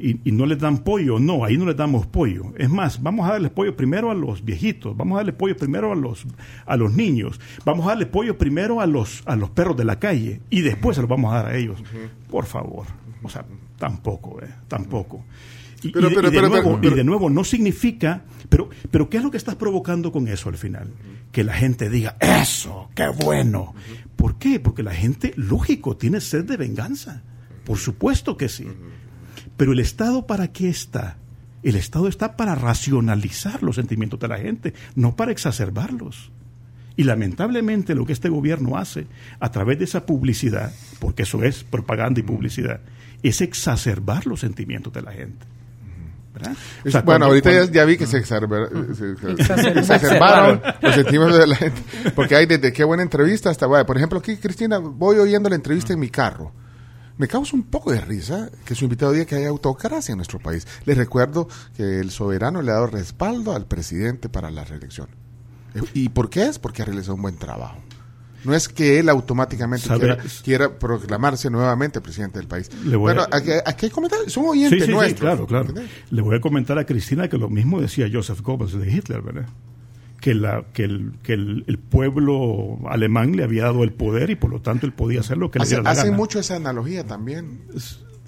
y, y, no les dan pollo, no, ahí no les damos pollo. Es más, vamos a darles pollo primero a los viejitos, vamos a darle pollo primero a los, a los niños, vamos a darle pollo primero a los, a los perros de la calle y después se los vamos a dar a ellos. Por favor, o sea, tampoco, eh, tampoco. Y, pero, y, de, pero, y, de nuevo, y, de, nuevo, no significa, pero, pero ¿qué es lo que estás provocando con eso al final? Que la gente diga, eso, qué bueno. ¿Por qué? Porque la gente, lógico, tiene sed de venganza. Por supuesto que sí. Pero el Estado, ¿para qué está? El Estado está para racionalizar los sentimientos de la gente, no para exacerbarlos. Y lamentablemente lo que este gobierno hace a través de esa publicidad, porque eso es propaganda y publicidad, es exacerbar los sentimientos de la gente. O sea, bueno, ahorita cuando, ya, vi que se, exacerbar, se, se exacerbaron los sentimientos de la gente. Porque hay desde qué buena entrevista hasta, bueno, por ejemplo, aquí, Cristina, voy oyendo la entrevista en mi carro. Me causa un poco de risa que su invitado diga que hay autocracia en nuestro país. Les recuerdo que el soberano le ha dado respaldo al presidente para la reelección. ¿Y por qué es? Porque ha realizado un buen trabajo. No es que él automáticamente quiera, quiera, proclamarse nuevamente presidente del país. bueno, a, aquí, aquí, hay comentarios, son oyentes sí, sí, nuestros. Sí, claro, claro. ¿entendés? Le voy a comentar a Cristina que lo mismo decía Joseph Goebbels de Hitler, ¿verdad? Que, la, que, el, que el, el, pueblo alemán le había dado el poder y por lo tanto él podía hacer lo que hace, le diera la Hacen mucho esa analogía también.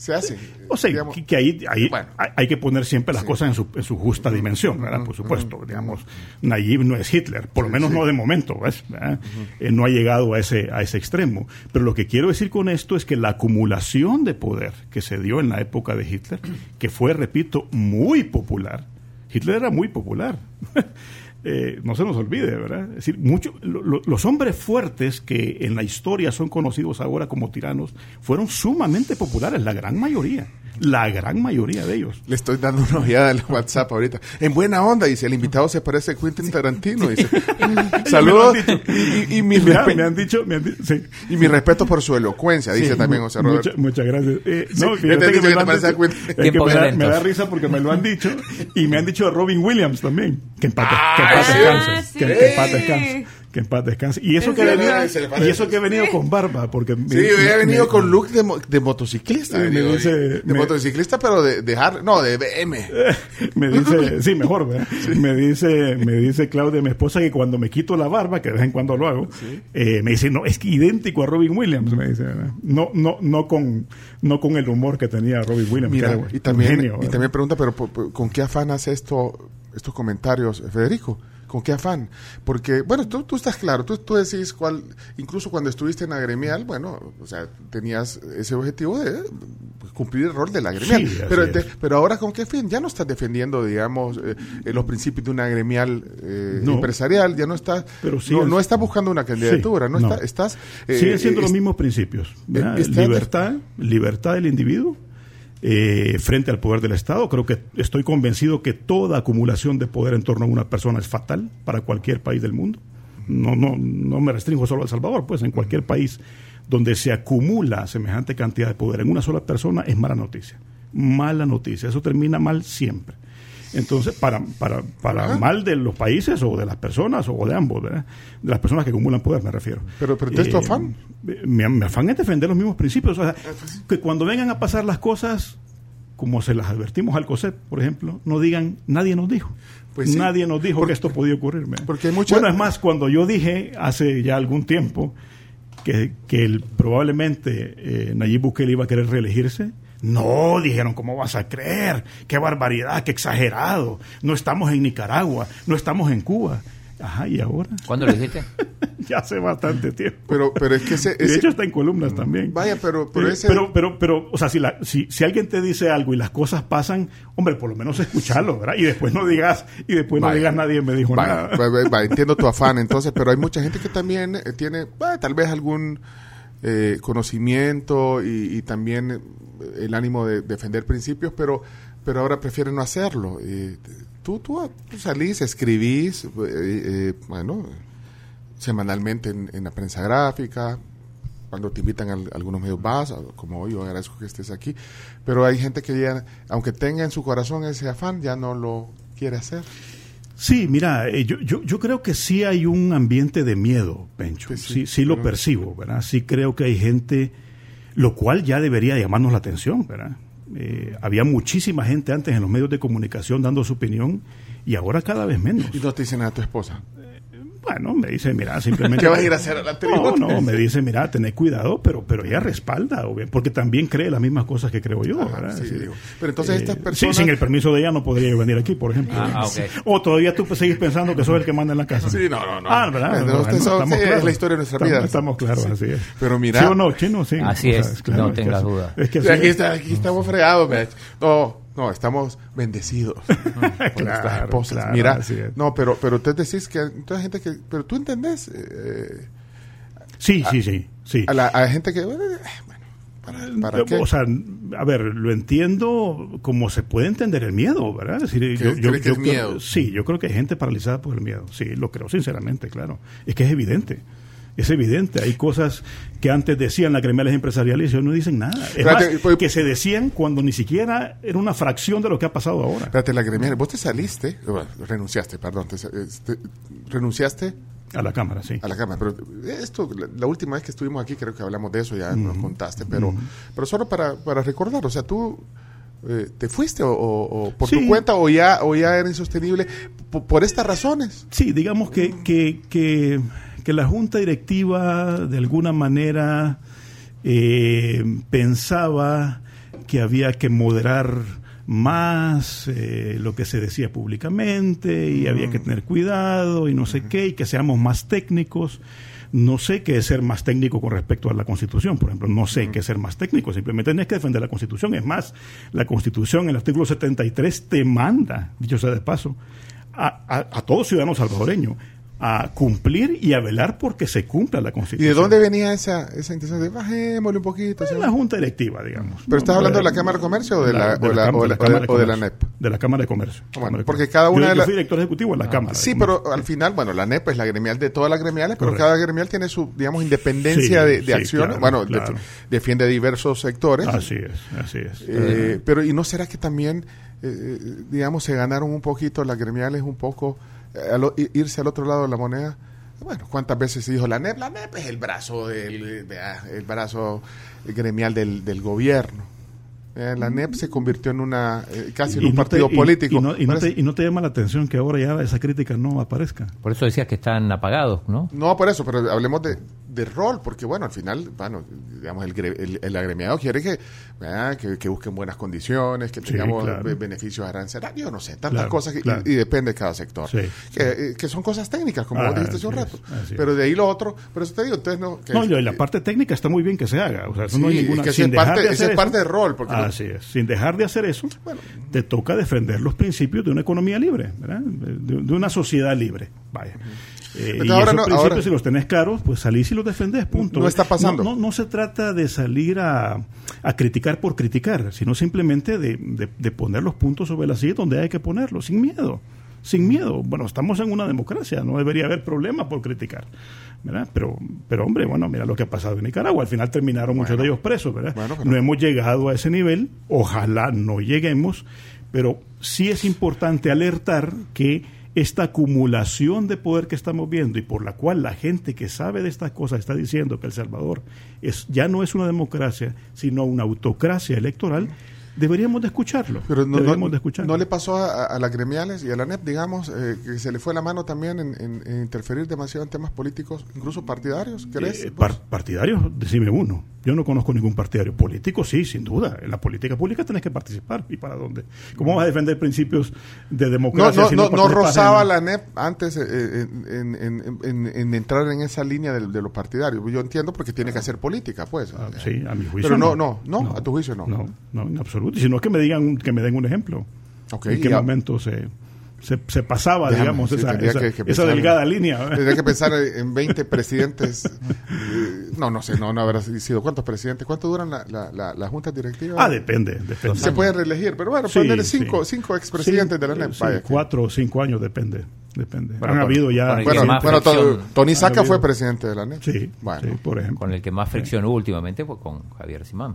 Se hace. O sea, digamos, que, que, ahí, ahí bueno, hay que poner siempre las sí. cosas en su, en su, justa dimensión, ¿verdad? Por supuesto. Digamos, Nayib no es Hitler, por lo menos sí. no de momento, ¿ves? Uh -huh. eh, no ha llegado a ese, a ese extremo. Pero lo que quiero decir con esto es que la acumulación de poder que se dio en la época de Hitler, que fue, repito, muy popular, Hitler era muy popular. Eh, no se nos olvide, ¿verdad? Es decir, mucho, lo, lo, los hombres fuertes que en la historia son conocidos ahora como tiranos fueron sumamente populares, la gran mayoría. La gran mayoría de ellos. Le estoy dando una ojeada en WhatsApp ahorita. En buena onda, dice, el invitado se parece a Quentin Tarantino. Dice, saludos. Y, y, y, mi Mira, me han dicho, me han dicho sí. y mi respeto por su elocuencia, dice sí, también José Roberto. Mucha, muchas gracias. Eh, no, sí, fíjate que, me, que, dicho, es que me, da, me, da, risa porque me lo han dicho. Y me han dicho a Robin Williams también. Que empate, ah, que empate descanse. Que, que empate descanse que en paz descanse. Y eso que, venido, y eso que he venido con barba, porque... Sí, me, he venido me, con look de, de motociclista. Me dice, de motociclista, pero de, de hard, no, de BM. me dice, sí, mejor, ¿verdad? Sí. Me dice, me dice Claudia, mi esposa, que cuando me quito la barba, que de vez en cuando lo hago, ¿Sí? eh, me dice, no, es que idéntico a Robin Williams, me dice, ¿verdad? No, no, no con, no con el humor que tenía Robin Williams. Mira, era, y también, genio, y también pregunta, pero ¿con qué afán hace esto, estos comentarios, Federico? ¿Con qué afán? Porque, bueno, tú, tú estás claro, tú, tú decís cuál, incluso cuando estuviste en agremial, bueno, o sea, tenías ese objetivo de cumplir el rol de la agremial. Sí, pero, te, pero ahora, ¿con qué fin? Ya no estás defendiendo, digamos, eh, los principios de una agremial eh, no. empresarial, ya no estás, pero sí no, es, no estás buscando una candidatura, sí, no, está, estás... Eh, Siguen siendo los mismos principios. libertad, libertad del individuo, eh, frente al poder del Estado. Creo que estoy convencido que toda acumulación de poder en torno a una persona es fatal para cualquier país del mundo. No, no, no me restringo solo a El Salvador, pues en cualquier país donde se acumula semejante cantidad de poder en una sola persona es mala noticia. Mala noticia. Eso termina mal siempre. Entonces, para, para, para mal de los países o de las personas o de ambos, ¿verdad? de las personas que acumulan poder, me refiero. Pero, pero ¿es tu afán? Mi, mi, afán es defender los mismos principios. O sea, que cuando vengan a pasar las cosas, como se las advertimos al COSEP, por ejemplo, no digan, nadie nos dijo. Pues sí, nadie nos dijo porque, que esto podía ocurrir. Porque hay mucha... Bueno, es más, cuando yo dije hace ya algún tiempo que, que el, probablemente eh, Nayib Bukele iba a querer reelegirse, no, dijeron, ¿cómo vas a creer? Qué barbaridad, qué exagerado. No estamos en Nicaragua, no estamos en Cuba. Ajá, ¿y ahora? ¿Cuándo lo dijiste? ya hace bastante tiempo. Pero, pero es que ese, ese... De hecho está en columnas también. Vaya, pero, pero ese... Pero, pero, pero, o sea, si, la, si, si alguien te dice algo y las cosas pasan, hombre, por lo menos escucharlo, ¿verdad? Y después no digas, y después vaya, no digas nadie me dijo vaya, nada. Vaya, entiendo tu afán, entonces, pero hay mucha gente que también tiene, tal vez algún eh, conocimiento y, y, también el ánimo de defender principios, pero, pero ahora prefieren no hacerlo. Eh, tú, tú, tú, salís, escribís, eh, eh, bueno, semanalmente en, la prensa gráfica, cuando te invitan a, algunos medios vas, como hoy, yo agradezco que estés aquí, pero hay gente que ya, aunque tenga en su corazón ese afán, ya no lo quiere hacer. Sí, mira, eh, yo, yo, yo, creo que sí hay un ambiente de miedo, Pencho. Sí, sí, lo percibo, ¿verdad? Sí creo que hay gente, lo cual ya debería llamarnos la atención, ¿verdad? Eh, había muchísima gente antes en los medios de comunicación dando su opinión y ahora cada vez menos. ¿Y no te dicen a tu esposa? Bueno, me dice, mira, simplemente... ¿Qué vas a ir a hacer a la tribu? No, no, me dice, mira, tened cuidado, pero, pero ella respalda, porque también cree las mismas cosas que creo yo. sí, digo. Pero entonces estas personas... Sí, sin el permiso de ella no podría yo venir aquí, por ejemplo. Ah, okay. O todavía tú seguís pensando que soy el que manda en la casa. Sí, no, no, no. Ah, ¿verdad? No, usted son, sí, claros. es la historia de nuestra estamos, vida. Estamos claros, así es. Pero mira... ¿Sí o no, chino? Sí. Así O sea, es, claro, no tengas duda. Es que Sí, aquí, es. está, aquí estamos fregados. No, no, estamos bendecidos. por nuestras Claro, esposas. claro, Mira, no, pero, pero usted decís que hay toda gente que, pero tú entendés eh, Sí, sí, sí, sí. a la a gente que, eh, bueno, ¿para, para qué? O sea, a ver, lo entiendo como se puede entender el miedo, ¿verdad? Es decir, ¿Cree- cree que es creo- miedo? sí, yo creo que hay gente paralizada por el miedo. Sí, lo creo sinceramente, claro. Es que es evidente. Es evidente. Hay cosas que antes decían las gremiales empresariales y hoy no dicen nada. Es Espérate, más, pues- que se decían cuando ni siquiera era una fracción de lo que ha pasado ahora. Espérate, la gremial, vos te saliste, bueno, renunciaste, perdón, te este, renunciaste A la Cámara, sí. a la Cámara, pero esto, la, la última vez que estuvimos aquí creo que hablamos de eso, ya nos contaste, pero, pero solo para, para recordar, o sea, tú eh, te fuiste o, o- o por Sí. tu cuenta o ya, o ya era insostenible po- por, estas razones. Sí, digamos que, que, que, que la junta directiva de alguna manera eh, pensaba que había que moderar más eh, lo que se decía públicamente y había que tener cuidado y no sé qué, y que seamos más técnicos. No sé qué es ser más técnico con respecto a la Constitución, por ejemplo. No sé qué es ser más técnico. Simplemente tenés que defender la Constitución. Es más, la Constitución, en el artículo 73, te manda, dicho sea de paso, a, a, a todo ciudadano salvadoreño a cumplir y a velar porque se cumpla la ¿Y Constitución. de dónde venía esa, esa intención de bajémosle un poquito? En señor"? la Junta Directiva, digamos. ¿Pero estás hablando de la Cámara de Comercio o de la- o la- o la- Cámara o de la. NEP? De la Cámara de Comercio. Bueno, Cámara de porque cada una Yo- de yo fui director ejecutivo de la Cámara. Sí, de pero al final, bueno, la NEP es la gremial de todas las gremiales, pero Correcto. cada gremial tiene su, digamos, independencia Sí, de, de sí, acción. claro, bueno, claro. defiende diversos sectores. Así es, así es. Eh, pero ¿y no será que también, eh, digamos, se ganaron un poquito las gremiales, un poco, eh, al i- irse al otro lado de la moneda? Bueno, ¿cuántas veces se dijo la NEP? La NEP es el brazo, del, eh, ah, el brazo gremial del, del gobierno. Eh, la NEP se convirtió en una, eh, casi en un no te- partido y- político. Y, no, y no Parece- te, y no te llama la atención que ahora ya esa crítica no aparezca. Por eso decías que están apagados, ¿no? No, por eso, pero hablemos de, de rol, porque bueno, al final, bueno, digamos, el, el, el agremiado quiere que, que, que busquen buenas condiciones, que Sí, tengamos claro. be- beneficios arancelarios, no sé, tantas Claro, cosas, que- y- claro. y, depende de cada sector. Sí, que, eh, que son cosas técnicas, como Ah, vos dijiste hace un rato. es, pero de ahí lo otro, por eso te digo, entonces no... No, y la parte técnica está muy bien que se haga. O sea, eso no hay Sí, ninguna. que sin esa es dejar parte- de es parte del rol, porque no- Así es. Sin dejar de hacer eso, te toca defender los principios de una economía libre, ¿verdad? De, de una sociedad libre. Vaya. Eh, y ahora esos no- principios, ahora- si los tenés claros, pues salís y los defendés, punto. No está pasando. No, no, no se trata de salir a, a criticar por criticar, sino simplemente de, de- de poner los puntos sobre la silla donde hay que ponerlos, sin miedo. Sin miedo. Bueno, estamos en una democracia, no debería haber problema por criticar. ¿verdad? Pero, pero hombre, bueno, mira lo que ha pasado en Nicaragua. Al final terminaron muchos de ellos presos, ¿verdad? Bueno, pero- No hemos llegado a ese nivel, ojalá no lleguemos, pero sí es importante alertar que esta acumulación de poder que estamos viendo y por la cual la gente que sabe de estas cosas está diciendo que El Salvador es, ya no es una democracia, sino una autocracia electoral, deberíamos de escucharlo. Pero no, deberíamos no- de escucharlo. no le pasó a, a las gremiales y a la NEP, digamos, eh, que se le fue la mano también en, en- en interferir demasiado en temas políticos, incluso partidarios, ¿crees? Eh, par- partidarios, decime uno. Yo no conozco ningún partidario. Político, sí, sin duda. En la política pública tenés que participar. ¿Y para dónde? ¿Cómo vas a defender principios de no, democracia? no, si no, no participas rozaba en- la NEP antes eh, en- en entrar en esa línea de, de los partidarios. Yo entiendo porque tiene que hacer política, pues. Ah, sí, a mi juicio. Pero no, no, no, a tu juicio no. No, no, en absoluto. Y Si no, es que me digan, que me den un ejemplo. Ok, ¿En qué momento se.? se, se pasaba, Déjame, digamos, sí, esa, tendría esa, que- que esa pensar- delgada línea. Tendría que pensar en 20 presidentes. eh, No, no sé, no, no habrá sido. ¿Cuántos presidentes? ¿Cuánto duran la, la, la, las juntas directivas? Ah, depende, depende. Se pueden reelegir, pero bueno, Sí, ponerle cinco, sí. cinco expresidentes de la Sí, NEP. sí, vaya que- cuatro o cinco años, depende. depende. Bueno, Han con- habido ya... Bueno, bueno Tony Saca fue presidente de la NEP. Sí, Bueno. sí, por ejemplo. Con el que más fricción hubo últimamente fue con Javier Simán.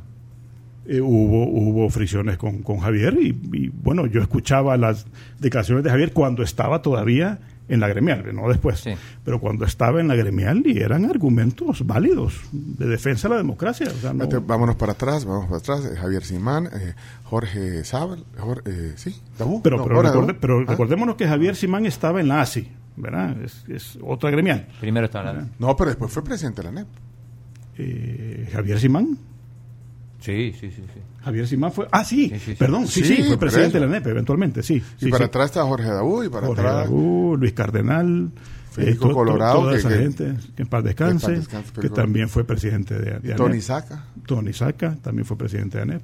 Eh, hubo, hubo fricciones con, con Javier y, y, bueno, yo escuchaba las declaraciones de Javier cuando estaba todavía en la gremial, no después, Sí. pero cuando estaba en la gremial y eran argumentos válidos de defensa de la democracia. o sea, no- Vete, vámonos para atrás, vamos para atrás. eh, Javier Simán, eh, Jorge Sábal, Jorge, eh, sí, Dabú. pero, No, pero, recorde- pero Ah, recordémonos que Javier Simán estaba en la ASI, ¿verdad? Es, es otra gremial. Primero estaba la... No, pero después fue presidente de la NEP. Eh, Javier Simán. Sí, sí, sí, sí. Javier Simán fue. Ah, sí, Sí, sí, sí. perdón, sí, Sí, fue presidente de la NEP, eventualmente, sí. Y para atrás está Jorge Dabú y para Jorge atrás. Luis Cardenal, Federico to- to- Colorado, toda que- esa que- gente, que en paz descanse, que en paz descanse, que Federico. también fue presidente de, de Tony ANEP. Saca. Tony Saca también fue presidente de ANEP.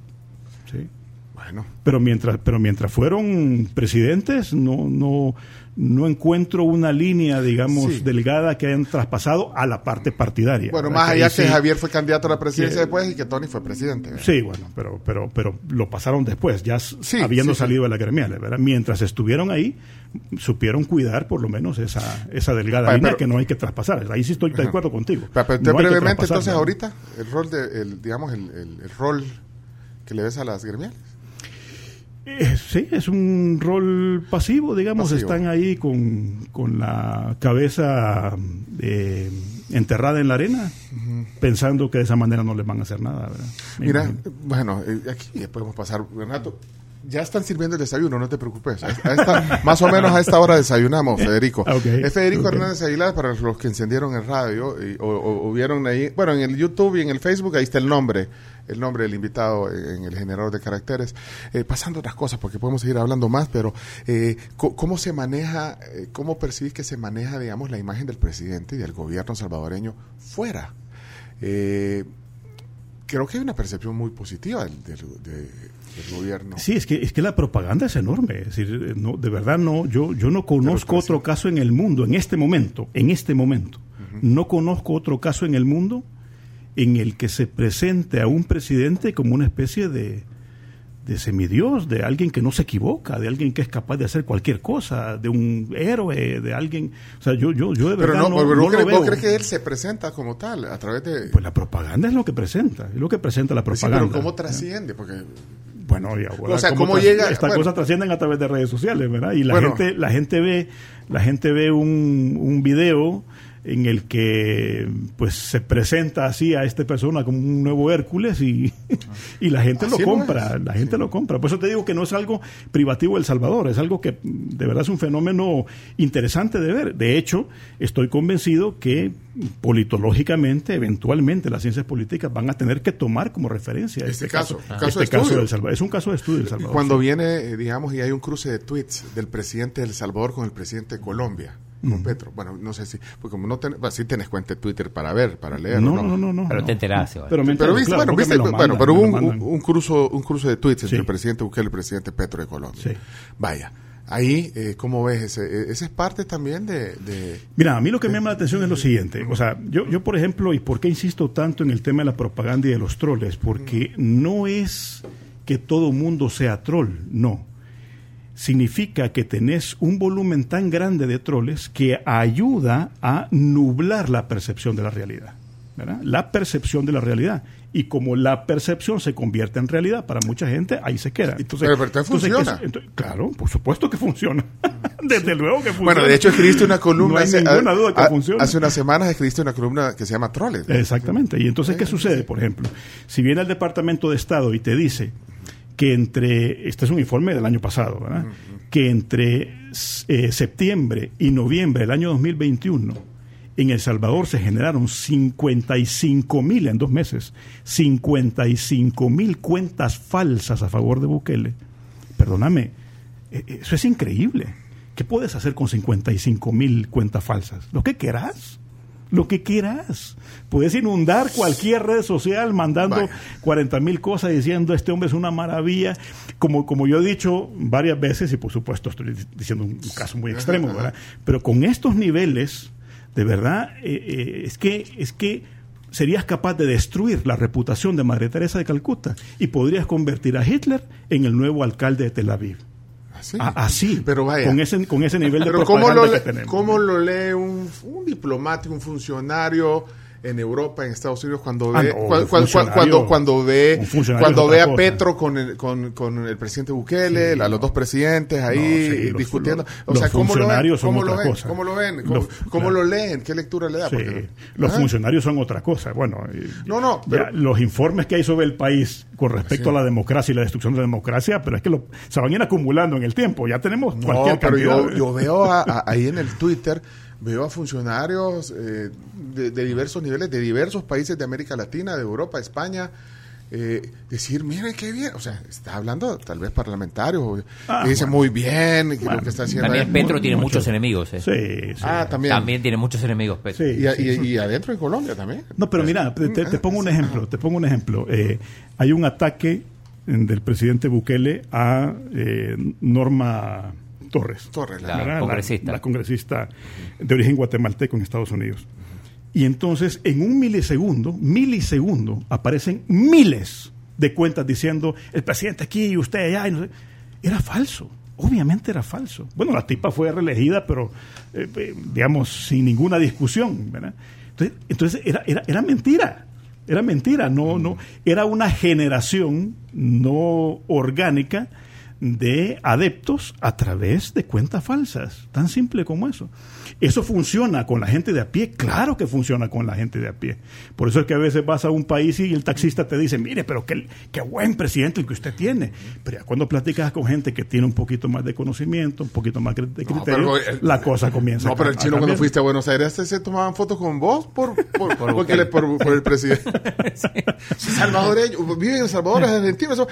Bueno, Pero mientras, pero mientras fueron presidentes, no, no, no encuentro una línea, digamos, Sí. delgada que hayan traspasado a la parte partidaria. bueno ¿verdad? más allá que sí- Javier fue candidato a la presidencia que- después y que Tony fue presidente. ¿verdad? Sí, bueno, pero, pero, pero lo pasaron después, ya Sí, habiendo salido de la gremial, ¿verdad? Mientras estuvieron ahí, supieron cuidar por lo menos esa, esa delgada Vale, línea pero- que no hay que traspasar. Ahí sí estoy de acuerdo contigo. Pero, pero No brevemente, entonces, ahorita, el rol de, el, digamos, el, el- el rol que le ves a las gremiales. Eh, sí, es un rol pasivo, digamos, Pasivo. están ahí con, con la cabeza eh, enterrada en la arena, pensando que de esa manera no les van a hacer nada, ¿verdad? Me Mira, imagino. bueno, eh, aquí podemos pasar, Renato. Ya están sirviendo el desayuno, no te preocupes. Esta- más o menos a esta hora desayunamos, Federico. Ah, es Federico. Hernández Aguilar para los que encendieron el radio y- o, o- o vieron ahí, bueno, en el YouTube y en el Facebook, ahí está el nombre, el nombre del invitado en el generador de caracteres. Eh, pasando otras cosas, porque podemos seguir hablando más, pero eh, ¿cómo se maneja, eh, cómo percibís que se maneja, digamos, la imagen del presidente y del gobierno salvadoreño fuera? Creo que hay una percepción muy positiva del, del- de- del gobierno. Sí, es que, es que la propaganda es enorme. Es decir, eh, no, de verdad no, yo, yo no conozco otro caso en el mundo, en este momento, en este momento, no conozco otro caso en el mundo en el que se presente a un presidente como una especie de, de semidios, de alguien que no se equivoca, de alguien que es capaz de hacer cualquier cosa, de un héroe, de alguien... O sea, yo, yo, yo de Pero verdad no, no, pero no ¿vos, lo crees, vos veo. crees que él se presenta como tal a través de... Pues la propaganda es lo que presenta, es lo que presenta la Sí, propaganda. pero ¿cómo trasciende? Porque Bueno, y ahora O sea, cómo ¿cómo llega? Estas Bueno. cosas trascienden a través de redes sociales, ¿verdad? Y la Bueno. gente, la gente ve, la gente ve un, un video en el que pues se presenta así a esta persona como un nuevo Hércules y, y la gente Así lo compra, la gente lo compra. Por eso te digo que no es algo privativo del Salvador, es algo que de verdad es un fenómeno interesante de ver. De hecho, estoy convencido que politológicamente, eventualmente, las ciencias políticas van a tener que tomar como referencia Este este, caso, de este caso del Salvador. Es un caso de estudio del Salvador. cuando sí. viene, eh, digamos, y hay un cruce de tweets del presidente de El Salvador con el presidente de Colombia, con Petro. Bueno, no sé si, porque como no tenés, sí tenés cuenta de Twitter para ver, para leer. no, ¿o no, no, no. Pero no. te enteraste. Pero me Pero viste, claro, bueno, viste, bueno, pero hubo un, un, cruzo, un cruce de tweets entre Sí. el presidente Bukele y el presidente Petro de Colombia. Sí. Vaya, ahí, eh, ¿cómo ves ese? Ese es parte también de, de- Mira, a mí lo que me llama la atención es lo siguiente. O sea, yo, yo, por ejemplo, ¿y por qué insisto tanto en el tema de la propaganda y de los troles? Porque no es que todo mundo sea troll, no. Significa que tenés un volumen tan grande de troles que ayuda a nublar la percepción de la realidad. ¿verdad? La percepción de la realidad. Y como la percepción se convierte en realidad para mucha gente, ahí se queda. Entonces, Pero- pero funciona. claro, por supuesto que funciona. Desde luego que funciona. Bueno, de hecho escribiste una columna No hay hace, ninguna a- duda que a- funciona. hace unas semanas escribiste una columna que se llama Troles. Exactamente. Y entonces, ¿qué sucede? Por ejemplo, si viene el Departamento de Estado y te dice que entre, este es un informe del año pasado, ¿verdad? que entre eh, septiembre y noviembre del año 2021 en El Salvador se generaron 55 mil en dos meses, 55 mil cuentas falsas a favor de Bukele. Perdóname, eh, eso es increíble. ¿Qué puedes hacer con 55 mil cuentas falsas? Lo que querás. Lo que quieras. Puedes inundar cualquier red social mandando Vaya. 40 mil cosas diciendo este hombre es una maravilla. Como, como yo he dicho varias veces, y por supuesto estoy diciendo un caso muy extremo, ¿verdad? Pero con estos niveles, de verdad, eh, eh, es, que, es que serías capaz de destruir la reputación de Madre Teresa de Calcuta y podrías convertir a Hitler en el nuevo alcalde de Tel Aviv. Así. A- así, Pero vaya. con ese, con ese nivel de Pero ¿cómo lo, que tenemos. ¿cómo lo lee un, un diplomático, un funcionario en Europa, en Estados Unidos, cuando Ah, ve, no, cua- funcionario- cuando, cuando ve, cuando ve a cosa. Petro con el, con, con el presidente Bukele, Sí, a los no. dos presidentes ahí No, sí, los- discutiendo? los- o los sea, ¿cómo lo ven? funcionarios son ¿Cómo lo ven? cosa. ¿Cómo lo ven? ¿Cómo, Los- cómo claro. lo leen? ¿Qué lectura le da? Sí, Porque- los Ajá. funcionarios son otra cosa. Bueno, No, no, ya los informes que hay sobre el país con respecto a la democracia y la destrucción de la democracia, pero es que lo- se van a ir acumulando en el tiempo. Ya tenemos No, cualquier pero cantidad. yo, yo veo a- a- ahí en el Twitter, veo a funcionarios eh, de, de diversos niveles, de diversos países de América Latina, de Europa, España, eh, decir, miren qué bien, o sea, está hablando tal vez parlamentario, Ah, que dice bueno. muy bien que Bueno, lo que está haciendo. También. Petro tiene mucho. muchos enemigos. ¿eh? Sí, sí. Ah, también. También tiene muchos enemigos, Petro. Sí, Y, a- sí, y- sí. y adentro en Colombia también. No, pero mira, te, pongo un ejemplo, te pongo un ejemplo. Eh, hay un ataque del presidente Bukele a eh, Norma Torres. Torres, la- congresista. La, congresista de origen guatemalteco en Estados Unidos. Y entonces, en un milisegundo, milisegundo, aparecen miles de cuentas diciendo el presidente aquí y usted allá. y no sé. Era falso. Obviamente era falso. Bueno, la tipa fue reelegida, pero, eh, eh, digamos, sin ninguna discusión. ¿verdad? Entonces, entonces era, era, era mentira. Era mentira. No, no. Era una generación no orgánica de adeptos a través de cuentas falsas. Tan simple como eso. ¿Eso funciona con la gente de a pie? Claro que funciona con la gente de a pie. Por eso es que a veces vas a un país y el taxista te dice, mire, pero qué, qué buen presidente el que usted tiene. Pero ya cuando platicas con gente que tiene un poquito más de conocimiento, un poquito más de criterio, pero el- la cosa comienza No, pero el chino cuando fuiste a Buenos Aires ¿se, tomaban fotos con vos por, por, porque le- por- por el presidente. Salvadoreño, vive en Salvador, es argentino. Eso.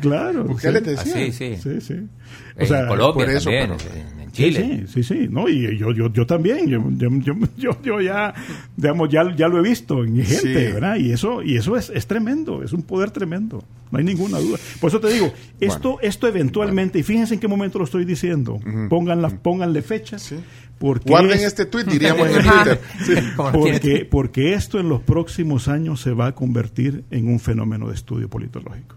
Claro. Bukele sí. Decía. Así, sí. Sí, sí. O En sea, Colombia por eso, también, pero- en, Sí, Chile. Sí, sí, sí, no, y yo, yo, yo también, yo, yo, yo, yo, ya, digamos, ya, ya lo he visto en gente, Sí. ¿verdad? Y eso, y eso es, es tremendo, es un poder tremendo, no hay ninguna duda. Por eso te digo, esto, esto eventualmente, y fíjense en qué momento lo estoy diciendo, pónganla, pónganle fechas, Sí. porque Guarden es- este tweet, diríamos en. Twitter. Sí. Porque, porque esto en los próximos años se va a convertir en un fenómeno de estudio politológico.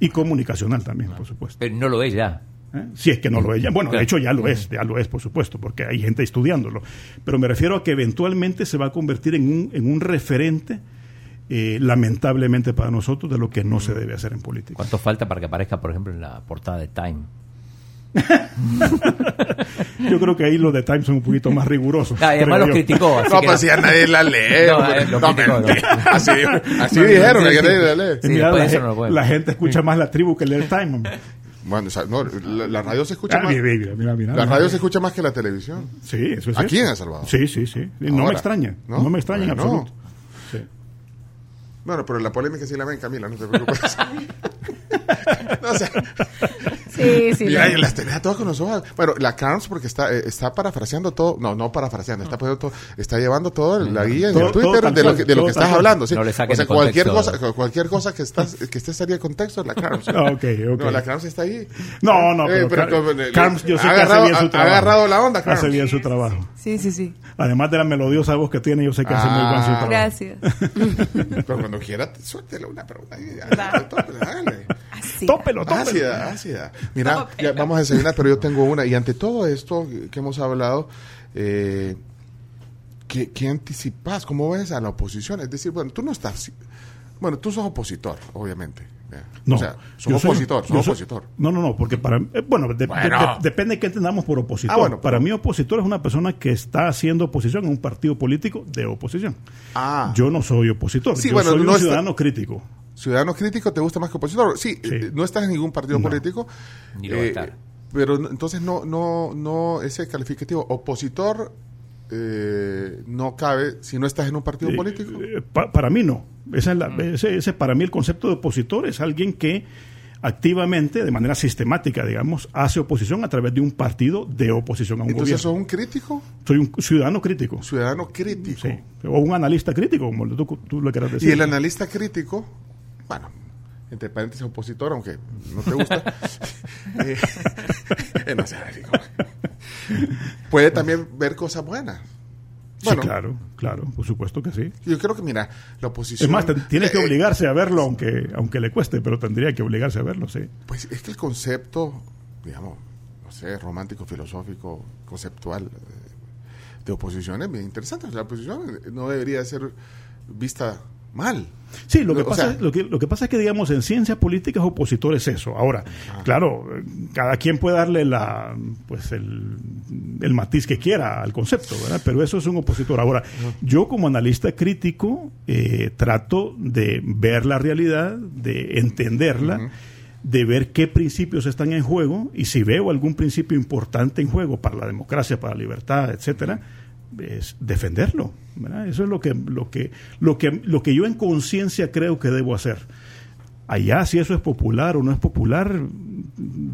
Y comunicacional también, por supuesto. Pero no lo es ya. ¿eh? Si es que no lo es ya. Bueno, de hecho ya lo es, ya lo es, por supuesto, porque hay gente estudiándolo. Pero me refiero a que eventualmente se va a convertir en un, en un referente, eh, lamentablemente para nosotros, de lo que no se debe hacer en política. ¿Cuánto falta para que aparezca, por ejemplo, en la portada de Time? Yo creo que ahí los de Times son un poquito más rigurosos. Ah, y además los yo. criticó. Así No, que pues si a nadie la lee. No, hombre. eh, No, criticó, no. mentira. Así, así No, no, dijeron, sí, que sí. nadie la lee. Sí, Mira, la, no gente escucha más la tribu que el Time. Bueno, o sea, no, la, la radio se escucha Ah, más. mira, mira, mira, mira. La radio se escucha más que la televisión. Sí, eso es Aquí cierto. en El Salvador. Sí, sí, sí. No Ahora, me extraña. ¿no? No, me extraña en absoluto. Sí. Bueno, pero la polémica sí la ven, Camila, no te preocupes. No, o sea, Sí, sí. mira, no. y las tenía todas con los ojos. Bueno, la Carms porque está, eh, está parafraseando todo, no, no parafraseando, está, poniendo todo- está llevando todo la guía en Todo- el Twitter de lo que, de lo que estás hablando. ¿sí? No le o sea, cualquier contexto. cosa, cualquier cosa que estás, que esté salida de contexto es la Carms. Ah, ok, ok. No, la Carms está ahí. No, no, Eh, pero, pero Car- como, Carms yo sé ha que agarrado- hace bien su ha- ha trabajo. agarrado la onda, Hace bien su trabajo. Sí, sí, sí. Además de la melodiosa voz que tiene, yo sé que hace muy buen su Ah. trabajo. Gracias. Pero cuando quiera, suéltele una pregunta. hágale. Así. Tópelo, tópelo. Ácida, ácida. Mira, ya vamos a desayunar, pero yo tengo una. Y ante todo esto que hemos hablado, eh, ¿qué, qué anticipas? ¿Cómo ves a la oposición? Es decir, bueno, tú no estás... Bueno, tú sos opositor, obviamente. Ya. No, o sea, soy- opositor, soy- opositor. No, no, no, porque para eh, bueno, de- Bueno. de- depende de qué entendamos por opositor. Ah, bueno, para pero- mí opositor es una persona que está haciendo oposición a un partido político de oposición. Ah, Yo no soy opositor, Sí, yo bueno, soy no un está- ciudadano crítico. ciudadano crítico, ¿te gusta más que opositor? Sí, Sí. eh, no estás en ningún partido No. político. Ni lo va a eh, estar. Pero entonces no, no, no, ese calificativo opositor eh, no cabe si no estás en un partido Eh, político. eh, pa- para mí no. Esa es la- Mm. ese, ese para mí el concepto de opositor es alguien que activamente, de manera sistemática, digamos, hace oposición a través de un partido de oposición a un Entonces, gobierno. ¿sos un crítico? Soy un ciudadano crítico. Ciudadano crítico. Sí. O un analista crítico, como tú, tú lo quieras decir. Y el analista crítico, bueno, entre paréntesis opositor, aunque no te gusta, eh, no sé, puede también ver cosas buenas. Sí, claro, claro, por supuesto que sí. Yo creo que, mira, la oposición... Es más, tiene que eh, obligarse a verlo, aunque, aunque le cueste, pero tendría que obligarse a verlo, sí. Pues es que el concepto, digamos, no sé, romántico, filosófico, conceptual eh, de oposición es bien interesante. La oposición no debería ser vista mal. Sí, lo que, O pasa, sea- lo, que, lo que pasa es que, digamos, en ciencias políticas opositor es eso. Ahora, claro, eh, cada quien puede darle la, pues el, el matiz que quiera al concepto, ¿verdad? Pero eso es un opositor. Ahora, yo como analista crítico eh, trato de ver la realidad, de entenderla, de ver qué principios están en juego y si veo algún principio importante en juego para la democracia, para la libertad, etcétera, es defenderlo. ¿verdad? Eso es lo que, lo que, lo que, lo que yo en conciencia creo que debo hacer. Allá, si eso es popular o no es popular,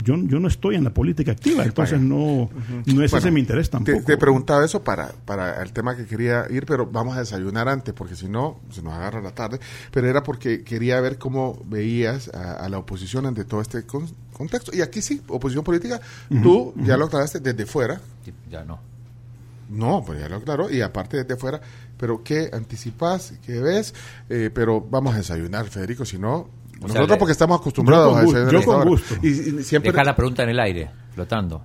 yo, yo no estoy en la política activa, entonces no, no es ese Bueno, mi interés Te, tampoco. te preguntaba eso para, para el tema que quería ir, pero vamos a desayunar antes, porque si no, se nos agarra la tarde. Pero era porque quería ver cómo veías a, a la oposición ante todo este con- contexto. Y aquí sí, oposición política, tú ya lo aclaraste desde fuera. Sí, Ya no. No, pues ya lo aclaró, y aparte desde fuera, pero ¿qué anticipas? ¿Qué ves? Eh, pero vamos a desayunar, Federico, si no, O nosotros porque estamos acostumbrados a desayunar yo con gusto. Y, y siempre, Deja la pregunta en el aire, flotando.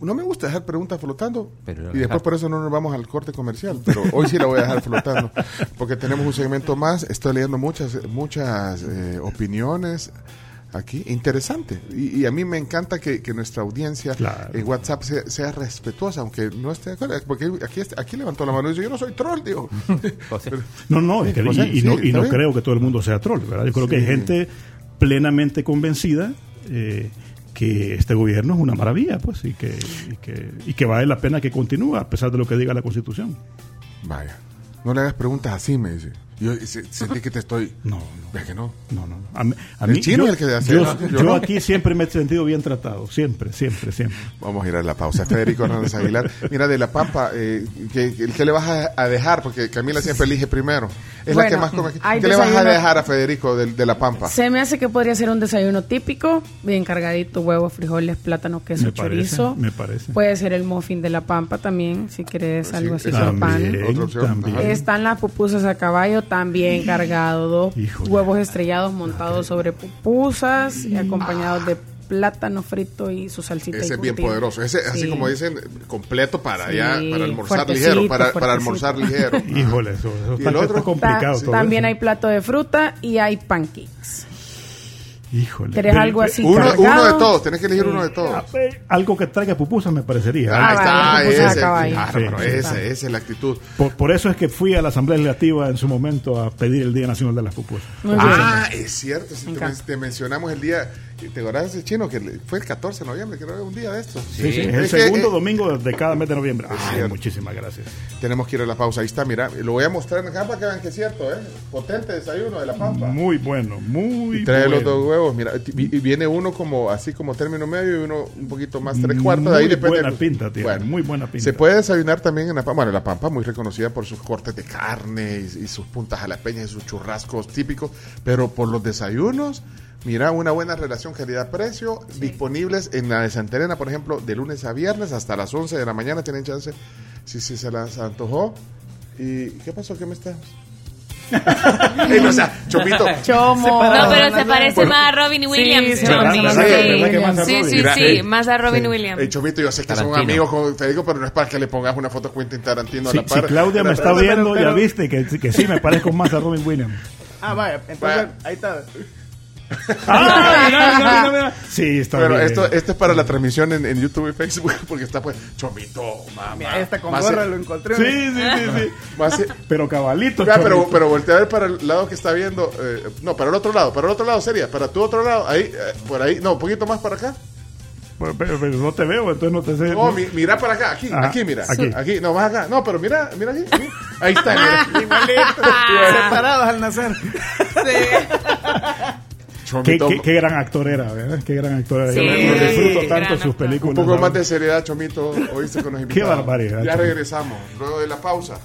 no me gusta dejar preguntas flotando Pero y después por eso no nos vamos al corte comercial, pero hoy sí la voy a dejar flotando porque tenemos un segmento más, estoy leyendo muchas muchas eh, opiniones aquí, interesante y, y a mí me encanta que, que nuestra audiencia Claro. en WhatsApp sea, sea respetuosa, aunque no esté de acuerdo, porque aquí, aquí levantó la mano y dice yo no soy troll, digo. Pero- No, no, es que- José, y, y no, y no creo que todo el mundo sea troll, ¿verdad? Yo creo que hay gente plenamente convencida eh, que este gobierno es una maravilla, pues, y que, y que, y que vale la pena que continúe a pesar de lo que diga la Constitución. Vaya, no le hagas preguntas así, me dice. Yo se- sentí que te estoy... No, no. ¿Ves que no? No, no. A mí, a El mí- chino yo, el que hace yo- yo yo aquí siempre me he sentido bien tratado, siempre, siempre, siempre. Vamos a ir a la pausa. Federico Hernández Aguilar. Mira, de La Pampa, eh, ¿qué, qué le vas a, a dejar? Porque Camila siempre elige primero. Es la que más come. aquí. ¿Qué le vas a dejar a Federico de, de La Pampa? Se me hace que podría ser un desayuno típico, bien cargadito, huevos, frijoles, plátano, queso, Me parece, chorizo. me parece. Puede ser el muffin de la pampa también, si quieres Sí, algo así con pan. También, Otra opción. también. Ajá. Están las pupusas a caballo, también cargado, dos Híjole. huevos estrellados montados sobre pupusas y acompañados de plátano frito y su salsita. Ese es bien poderoso. Ese, así Sí. como dicen, completo para Sí, allá, para almorzar fuertecito, ligero. Para, para almorzar ligero. Híjole, eso, eso ¿Y está, el otro? está complicado Ta- todo también eso. hay plato de fruta y hay pancakes. Híjole. ¿Querés algo así? Uno, de todos, tenés que elegir Sí. uno de todos. Ah, eh, Algo que traiga pupusas me parecería. Ah, Ahí está, ese. Claro, pero Sí, ese, está. esa es la actitud. Por, por eso es que fui a la Asamblea Legislativa en su momento a pedir el Día Nacional de las Pupusas. Muy bien. Ah, es cierto. Si te, te mencionamos el día, ¿te acordás de ese chino que fue el 14 de noviembre? Creo que un día de esto. Sí, sí, es el Es segundo eh, domingo de cada mes de noviembre. Ay, muchísimas gracias. Tenemos que ir a la pausa. Ahí está, mira. Lo voy a mostrar acá para que vean que es cierto, ¿eh? Potente desayuno de la pampa. Muy bueno, muy Y trae bueno. los dos huevos. Mira, y viene uno como así como término medio y uno un poquito más tres cuartos. Muy de ahí depende. buena pinta, tiene, muy buena pinta. Se puede desayunar también en la pampa. Bueno, la pampa muy reconocida por sus cortes de carne y, y sus puntas jalapeñas y sus churrascos típicos. Pero por los desayunos, mira, una buena relación calidad-precio. Disponibles en la de Santa Elena, por ejemplo, de lunes a viernes hasta las 11 de la mañana. Tienen chance si, si se las antojó. ¿Y qué pasó? ¿Qué me estás? O sea, Chomito. Chomo. No, pero se parece Bueno. más a Robin Williams. sí, sí, ¿Verdad sí, sí. a Sí, sí, sí, más a Robin sí. Williams. Ey, Chomito, yo sé que son Tarantino. amigos con Federico, pero no es para que le pongas una foto con Quentin Tarantino Si, a la si par. Claudia me está pero- viendo, pero- ya viste que, que sí me parezco más a Robin Williams. Ah, vaya, entonces Vaya. ahí está. ¡Ah! Mira, mira, mira, mira. Sí, está Pero bien. esto, esto es para la transmisión en, en YouTube y Facebook, porque está pues, Chomito, mamá. Mira, esta con más- gorra lo encontré. Sí, sí, sí, sí. más- Pero cabalito. Mira, pero, pero voltea a ver para el lado que está viendo. eh, no, para el otro lado, para el otro lado sería, para tu otro lado, ahí, eh, por ahí, no, un poquito más para acá. Pero, pero- pero no te veo, entonces no te sé. No, mi- mira para acá, aquí, Ajá, aquí, mira. aquí. Aquí. no, más acá. No, pero mira, mira aquí. aquí. Ahí está, mira. Igualito. separados al nacer. Qué, Chomito, qué- qué gran actor era, ¿verdad? Qué gran actor era. Sí, Yo disfruto tanto sus películas. un poco más de seriedad, Chomito, oíste con los Qué invitados. barbaridad, Ya Chomito. regresamos, luego de la pausa.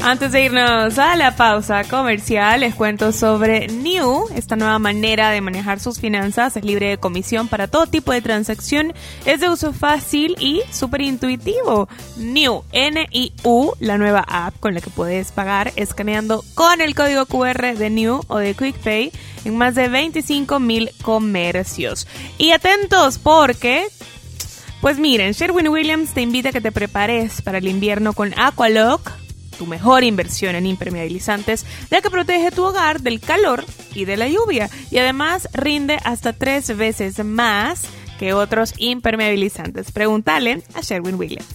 Antes de irnos a la pausa comercial, les cuento sobre New, esta nueva manera de manejar sus finanzas. Es libre de comisión para todo tipo de transacción. Es de uso fácil y súper intuitivo. New, N-I-U, la nueva app con la que puedes pagar escaneando con el código QR de New o de QuickPay en más de 25 mil comercios. Y atentos porque pues miren, Sherwin Williams te invita a que te prepares para el invierno con Aqualock, tu mejor inversión en impermeabilizantes, ya que protege tu hogar del calor y de la lluvia. Y además rinde hasta tres veces más que otros impermeabilizantes. Pregúntale a Sherwin Williams.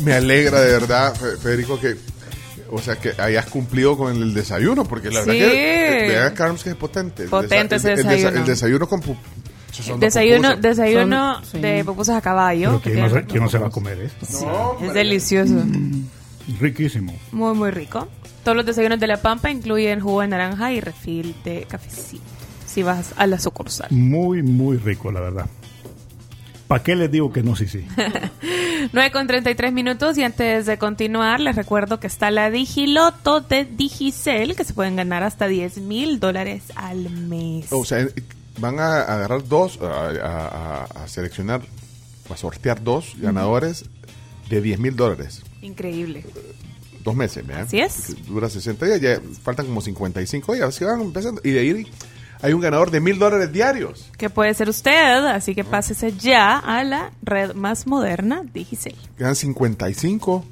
Me alegra de verdad, Fe- Federico, que o sea que hayas cumplido con el desayuno, porque la Sí. verdad que eh, vean Carms que es potente. El Potente desa- ese el- el desa- desayuno. El desayuno con Desayuno, pupusas. desayuno Son- sí. de pupusas a caballo. Pero ¿quién no, se, quién no se va a comer esto? No, Es delicioso. Riquísimo. Muy, muy rico. Todos los desayunos de La Pampa incluyen jugo de naranja y refil de cafecito. Si vas a la sucursal. Muy, muy rico, la verdad. ¿Para qué les digo que no? Sí, sí. 9 con 33 minutos y antes de continuar les recuerdo que está la Digiloto de Digicel que se pueden ganar hasta 10 mil dólares al mes. O sea, van a agarrar dos, a, a- a- a seleccionar, a sortear dos ganadores de 10 mil dólares. Increíble. Dos meses, ¿verdad? Así es. Dura 60 días, ya faltan como 55 días, así van empezando. Y de ahí hay un ganador de mil dólares diarios. Que puede ser usted, así que pásese ya a la red más moderna Digicel. Quedan 55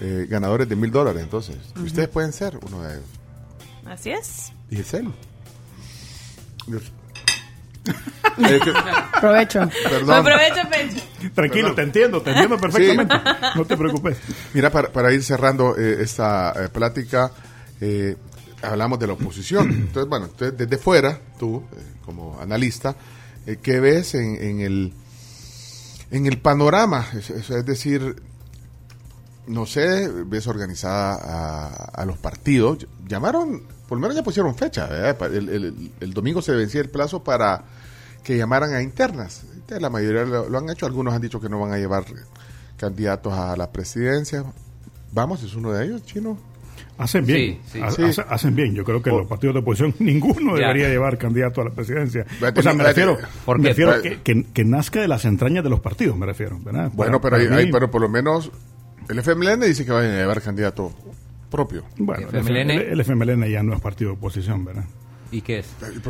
eh, ganadores de mil dólares, entonces. Ustedes pueden ser uno de ellos. Así es. Dios. Eh, que- Provecho. perdón. Aprovecha, Pencho. Tranquilo, Perdón. te entiendo, te entiendo perfectamente. No te preocupes. Mira, para, para ir cerrando eh, esta eh, plática, eh, hablamos de la oposición. Entonces, bueno, entonces, desde fuera, tú, eh, como analista, eh, ¿qué ves en, en el en el panorama? Es decir, no sé, ves organizada a, a los partidos. Llamaron, por lo menos ya pusieron fecha, El, el- el domingo se vencía el plazo para que llamaran a internas. Entonces, La mayoría lo, lo han hecho, algunos han dicho que no van a llevar candidatos a la presidencia. Vamos, es uno de ellos, chino. Hacen bien. Sí, sí. Ha- Sí. hace- Hacen bien. Yo creo que Por- los partidos de oposición, ninguno Ya. debería llevar candidato a la presidencia. Vete, O sea, me refiero, ¿Por me refiero que, que- que nazca de las entrañas de los partidos, me refiero. ¿verdad? Bueno, Para- pero, hay- para hay- mí- pero por lo menos el FMLN dice que van a llevar candidato propio. Bueno, el FMLN. FMLN, el FMLN ya no es partido de oposición, ¿verdad? ¿Y qué es? El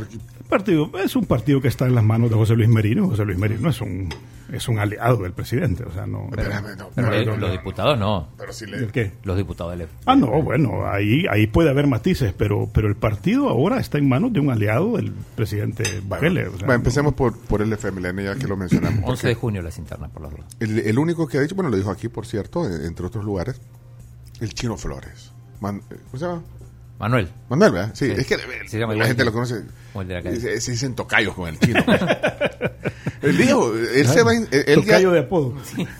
partido es un partido que está en las manos de José Luis Merino. José Luis Merino es un es un aliado del presidente, o sea, no. Pero eh, no, los no, diputados no. pero si le- ¿El qué? Los diputados del F. Ah, no, bueno, ahí ahí puede haber matices, pero pero el partido ahora está en manos de un aliado del presidente Bukele. o sea, Bueno, no- empecemos por, por el FMLN, ya que lo mencionamos. 11 porque de junio las internas, por las dudas. el, el único que ha dicho, bueno, lo dijo aquí, por cierto, eh, entre otros lugares, el Chino Flores. Man- eh, ¿Cómo se llama? Manuel. Manuel, ¿verdad? Sí, Sí. es que eh, Se llama la gente lo conoce. como el de la calle. Se, se dicen tocayos con el chino. él dijo, él se va. Él, Tocayo ya- de apodo.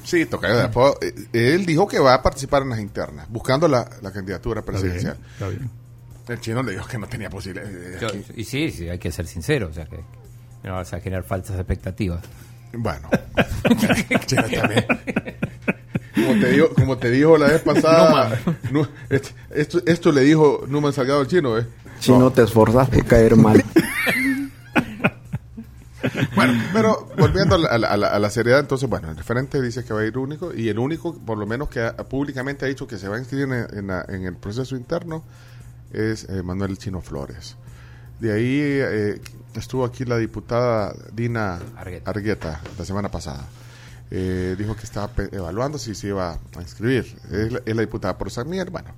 Sí, tocayo de apodo. Eh, Él dijo que va a participar en las internas, buscando la, la candidatura Está bien, presidencial. está bien. El chino le dijo que no tenía posibilidad. y sí, sí, hay que ser sincero, o sea que no vas a generar falsas expectativas. Bueno, chino también. Como te, digo, como te dijo la vez pasada, esto, esto, esto le dijo Numan Salgado al chino, ¿eh? Si no te esforzas por caer mal. Bueno, pero volviendo a la, a la- a la- a la seriedad, entonces, bueno, el referente dice que va a ir único y el único, por lo menos que ha- públicamente ha dicho que se va a inscribir en, en la- en el proceso interno, es eh, Manuel Chino Flores. De ahí eh, estuvo aquí la diputada Dina Argueta. Argueta la semana pasada. Eh, dijo que estaba evaluando si se iba a inscribir. Es la, es la diputada por San Miguel. Bueno,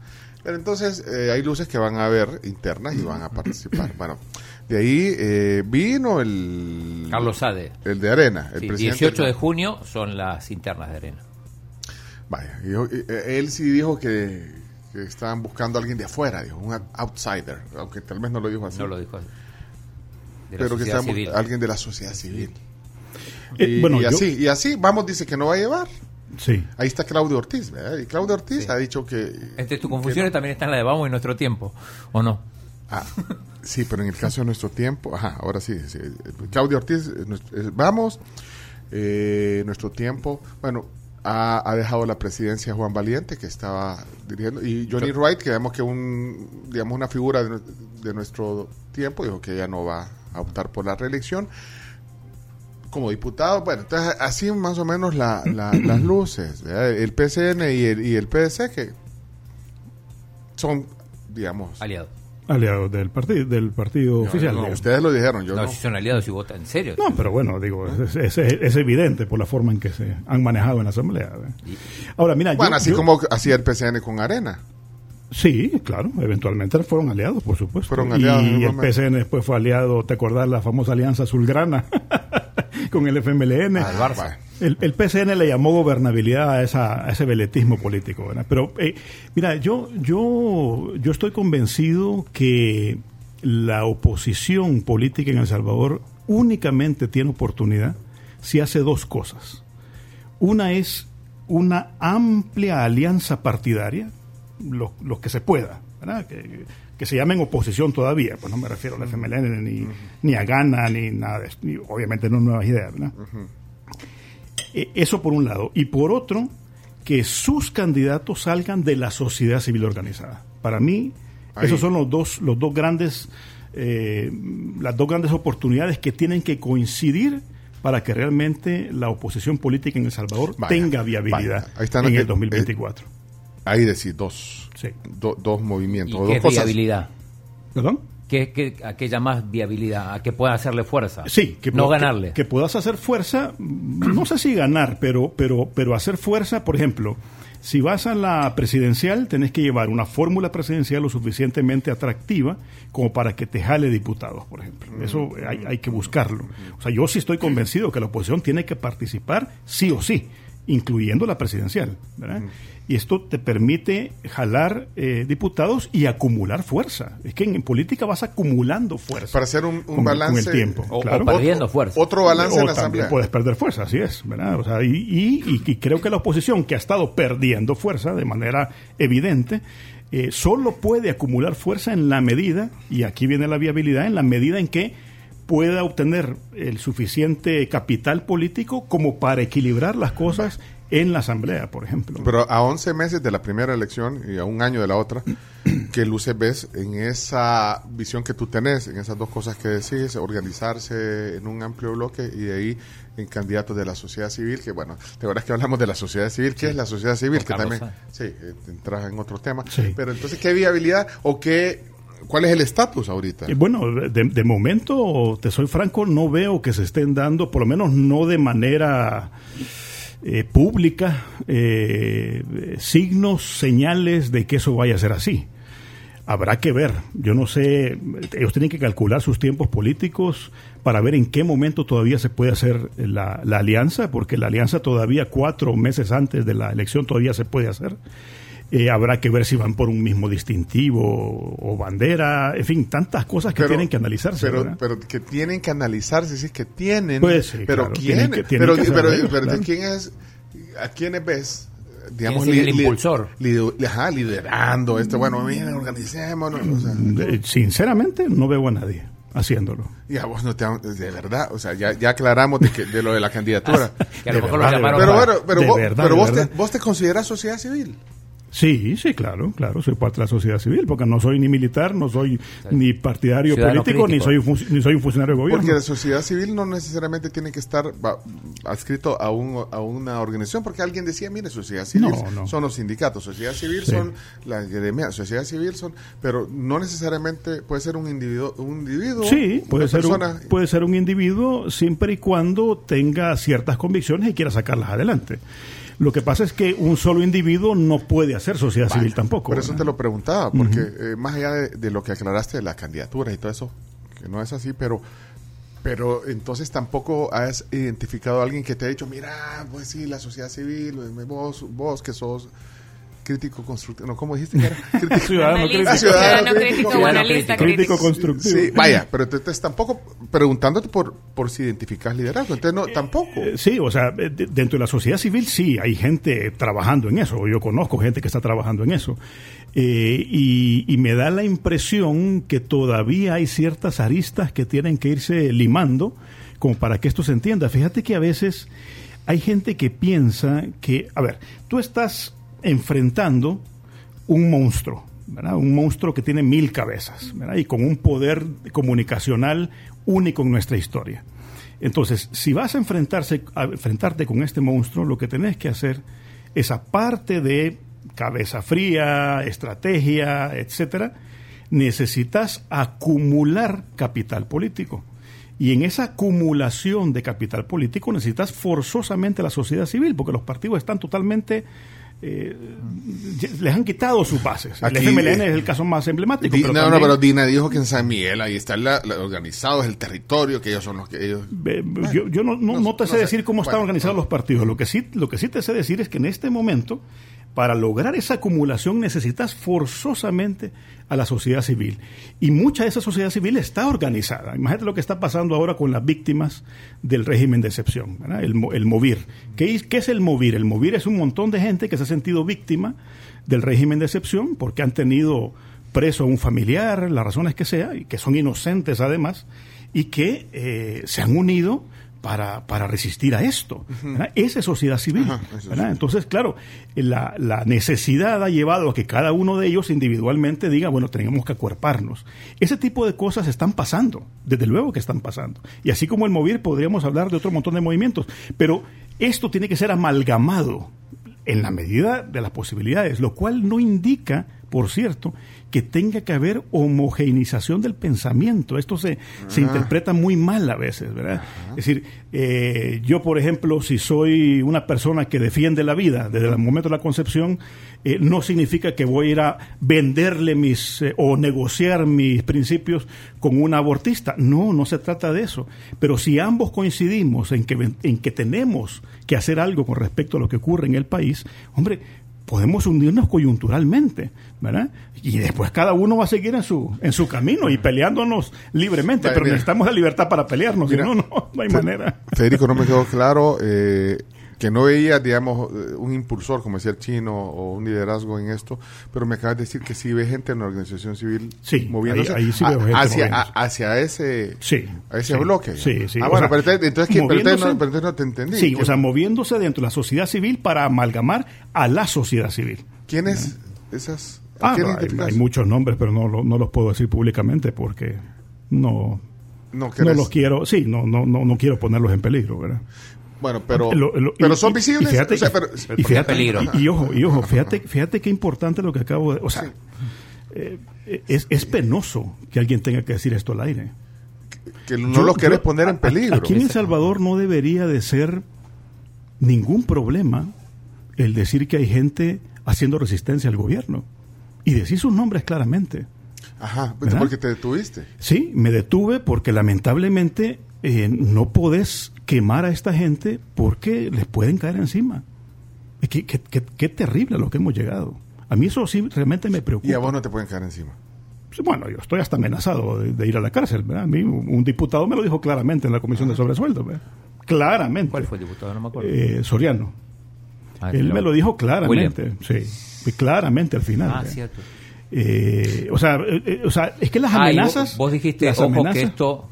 pero entonces eh, hay luces que van a haber internas y van a participar. Bueno, de ahí eh, vino el... Carlos Sade. El de Arena, el Sí, presidente. 18 de junio son las internas de Arena. Vaya, eh, él sí dijo que, que estaban buscando a alguien de afuera, dijo, un outsider, aunque tal vez no lo dijo así. No lo dijo así. Pero que estaban alguien de la sociedad civil. Eh, y, bueno, y yo- así, y así, vamos, dice que no va a llevar. Sí. Ahí está Claudio Ortiz, ¿verdad? Y Claudio Ortiz Sí. ha dicho que... Entre tus confusiones también está en la de Vamos y Nuestro Tiempo, ¿o no? Ah, sí, pero en el caso de nuestro tiempo, ajá, ahora sí, sí. Claudio Ortiz, eh, eh, vamos, eh, nuestro tiempo, bueno, ha, ha dejado la presidencia Juan Valiente, que estaba dirigiendo, y Johnny Wright, que vemos que un, digamos, una figura de, de nuestro tiempo, dijo que ya no va a optar por la reelección. Como diputado, bueno, entonces así más o menos la- la- las luces, ¿verdad? el PCN y el, y el PDC, que son, digamos, Aliados. Aliados del partido, del partido oficial. no, ustedes lo dijeron, yo No, no. si son aliados y votan en serio. No, pero bueno, digo, es, es- es- es evidente por la forma en que se han manejado en la Asamblea. ¿eh? Ahora, mira, yo- Bueno, así yo- como hacía el PCN con Arena. Sí, claro, eventualmente fueron aliados, por supuesto. Fueron aliados y el. PCN después fue aliado, ¿te acordás la famosa alianza azulgrana con el FMLN? Ah, Al Barça. El, el PCN le llamó gobernabilidad a, esa, a ese veletismo político, ¿verdad? Pero, eh, mira, yo, yo, yo estoy convencido que la oposición política en El Salvador únicamente tiene oportunidad si hace dos cosas. Una es una amplia alianza partidaria, lo, lo que se pueda, ¿verdad? Que, que se llamen oposición todavía, pues no me refiero al FMLN ni, ni a Gana, ni nada de ni- obviamente no nuevas ideas, ¿verdad? Eh, Eso por un lado. Y por otro, que sus candidatos salgan de la sociedad civil organizada. Para mí, Ahí. esos son los dos, los dos grandes, eh, las dos grandes oportunidades que tienen que coincidir para que realmente la oposición política en El Salvador Vaya, tenga viabilidad vaya. Ahí están en los el que- 2024. Ahí decís dos, Sí. do- dos movimientos, ¿Y dos qué cosas. viabilidad? ¿Perdón? ¿Qué, qué, ¿A qué llamas viabilidad? ¿A que pueda hacerle fuerza? Sí, que no ganarle. Que, que puedas hacer fuerza, mm, no sé si ganar, pero, pero, pero hacer fuerza, por ejemplo, si vas a la presidencial, tenés que llevar una fórmula presidencial lo suficientemente atractiva como para que te jale diputados, por ejemplo. Eso hay, hay que buscarlo. O sea, yo sí estoy convencido que la oposición tiene que participar sí o sí, incluyendo la presidencial. ¿verdad? Y esto te permite jalar eh, diputados y acumular fuerza. Es que en, en política vas acumulando fuerza. Para hacer un- un con- con balance- el tiempo. O- perdiendo fuerza. Otro balance O en la también Asamblea. puedes perder fuerza, así es, ¿verdad? O sea, y, y- y- y creo que la oposición, que ha estado perdiendo fuerza de manera evidente, eh, solo puede acumular fuerza en la medida, y aquí viene la viabilidad, en la medida en que pueda obtener el suficiente capital político como para equilibrar las cosas en la Asamblea, por ejemplo. Pero a 11 meses de la primera elección y a un año de la otra, ¿qué luces ves en esa visión que tú tenés, en esas dos cosas que decís, organizarse en un amplio bloque y de ahí en candidatos de la sociedad civil? Que bueno, de verdad es que hablamos de la sociedad civil, ¿qué es la sociedad civil? Con que Carlos también, sí, eh, entras en otro tema. Sí. Pero entonces, ¿qué viabilidad o qué, cuál es el estatus ahorita? Eh, Bueno, de, de momento, te soy franco, no veo que se estén dando, por lo menos no de manera eh, pública, eh, signos, señales de que eso vaya a ser así. Habrá que ver, yo no sé, ellos tienen que calcular sus tiempos políticos para ver en qué momento todavía se puede hacer la, la alianza, porque la alianza todavía cuatro meses antes de la elección todavía se puede hacer. Eh, habrá que ver si van por un mismo distintivo o bandera, en fin, tantas cosas que tienen que analizarse. Pero, ¿verdad? pero que tienen que analizarse, sí, que tienen. Pues sí, pero claro, quién, tienen que- tienen pero, que pero, pero claro. ¿de quién es, a quiénes ves? Digamos, ¿Quién es el impulsor? li- ajá, liderando esto. Bueno, miren, organicémonos. o sea, Eh, Sinceramente, no veo a nadie haciéndolo. y a vos no te de verdad, o sea, ya, ya aclaramos de, que, de lo de la candidatura. Que a lo De mejor verdad, lo llamaron pero bueno, pero, de vos, verdad, pero de vos, te, vos te consideras sociedad civil. Sí, sí, claro, claro, soy parte de la sociedad civil, porque no soy ni militar, no soy ni partidario Ciudadano político, ni soy, un ni soy un funcionario de gobierno. Porque la sociedad civil no necesariamente tiene que estar adscrito a, un, a una organización, porque alguien decía, mire, sociedad civil No, no. son los sindicatos, sociedad civil Sí. son la gremia, sociedad civil son, pero no necesariamente puede ser un individuo, un individuo, Sí, puede ser, un, puede ser un individuo siempre y cuando tenga ciertas convicciones y quiera sacarlas adelante. Lo que pasa es que un solo individuo no puede hacer sociedad civil tampoco. Por eso ¿verdad? te lo preguntaba, porque eh, más allá de, de lo que aclaraste de las candidaturas y todo eso, que no es así, pero pero entonces tampoco has identificado a alguien que te ha dicho, mira, pues sí, la sociedad civil, vos, vos que sos crítico constructivo. No, ¿cómo dijiste que era? Crítico- Ciudadano Analista, crítico. Ciudadano ciudadano crítico. crítico crítico. constructivo. Sí, vaya, pero entonces tampoco preguntándote por, por si identificas liderazgo. Entonces, no, tampoco. Eh, Sí, o sea, eh, de- dentro de la sociedad civil sí, hay gente trabajando en eso. Yo conozco gente que está trabajando en eso. Eh, y, y me da la impresión que todavía hay ciertas aristas que tienen que irse limando como para que esto se entienda. Fíjate que a veces hay gente que piensa que, a ver, tú estás enfrentando un monstruo. Un monstruo que tiene mil cabezas, ¿verdad? Y con un poder comunicacional único en nuestra historia. Entonces, si vas a, enfrentarse, a enfrentarte con este monstruo, lo que tenés que hacer es, aparte de cabeza fría, estrategia, etcétera, necesitas acumular capital político. Y en esa acumulación de capital político necesitas forzosamente la sociedad civil, porque los partidos están totalmente... eh, les han quitado sus bases. El FMLN eh, es el caso más emblemático. Di- pero no, no, pero Dina dijo que en San Miguel ahí está la, la- organizado, es el territorio, que ellos son los que ellos... Yo, yo no, no- no- no te sé sé. decir cómo están Bueno, organizados no. los partidos. Lo que, sí, lo que sí te sé decir es que en este momento, para lograr esa acumulación, necesitas forzosamente a la sociedad civil. Y mucha de esa sociedad civil está organizada. Imagínate lo que está pasando ahora con las víctimas del régimen de excepción, el, mo- el MOVIR. ¿Qué, es- ¿Qué es el MOVIR? El MOVIR es un montón de gente que se ha sentido víctima del régimen de excepción porque han tenido preso a un familiar, las razones que sea, y que son inocentes además, y que eh, se han unido para, para resistir a esto. Esa es sociedad civil. Entonces, claro, la, la necesidad ha llevado a que cada uno de ellos individualmente diga, bueno, tenemos que acuerparnos. Ese tipo de cosas están pasando, desde luego que están pasando. Y así como el MOVIR, podríamos hablar de otro montón de movimientos. Pero esto tiene que ser amalgamado en la medida de las posibilidades, lo cual no indica, por cierto, que tenga que haber homogeneización del pensamiento. Esto se, se interpreta muy mal a veces, ¿verdad? Es decir, eh, yo, por ejemplo, si soy una persona que defiende la vida desde el momento de la concepción, eh, no significa que voy a ir a venderle mis eh, o negociar mis principios con una abortista. No, no se trata de eso. Pero si ambos coincidimos en que, en que tenemos que hacer algo con respecto a lo que ocurre en el país, hombre, podemos hundirnos coyunturalmente, ¿verdad? Y después cada uno va a seguir en su en su camino y peleándonos libremente, Vale, pero mira. necesitamos la libertad para pelearnos, si no, no, no hay manera. Federico, no me quedó claro eh, que no veía, digamos, eh, un impulsor, como decía el chino, o un liderazgo en esto, pero me acabas de decir que sí ve gente en la organización civil Sí, moviéndose ahí- ahí sí veo gente hacia, moviéndose. a- hacia ese, Sí. a ese sí, bloque. Sí, sí. Ah, bueno, sea, pero entonces, ¿qué? pero entonces no, pero entonces no te entendí. Sí, ¿Qué- o sea, moviéndose dentro de la sociedad civil para amalgamar a la sociedad civil. ¿Quiénes esas? ¿a Ah, hay, muchos nombres, pero no, lo- no los puedo decir públicamente porque no, No, no los quiero, sí, no, no, no, no quiero ponerlos en peligro, ¿verdad? Bueno, pero, Lo- lo- pero y- son visibles. Y fíjate, o sea, y- pero- y fíjate- peligro. y- y ojo, y ojo, fíjate, fíjate qué importante lo que acabo de, o sea, eh, es, es penoso que alguien tenga que decir esto al aire. que no Yo- los querés yo- poner en peligro. Aquí en El Salvador no debería de ser ningún problema el decir que hay gente haciendo resistencia al gobierno y decir sus nombres claramente. Ajá, ¿Verdad? porque te detuviste. Sí, me detuve porque lamentablemente eh, no podés quemar a esta gente porque les pueden caer encima. Qué, qué- qué- qué terrible a lo que hemos llegado. A mí eso sí realmente me preocupa. Y a vos no te pueden caer encima. Sí, Bueno, yo estoy hasta amenazado de, de ir a la cárcel. ¿verdad? A mí un, diputado me lo dijo claramente en la comisión de sobresueldo. ¿verdad? Claramente. ¿Cuál fue el diputado? No me acuerdo. Eh, Soriano. Ah, Él lo- me lo dijo William. claramente. Sí, claramente al final. Ah, ¿verdad? cierto. Eh, o, sea, eh, eh, o sea, es que las Ah, y vos- amenazas. vos, dijiste, las ojo, que amenazas- esto,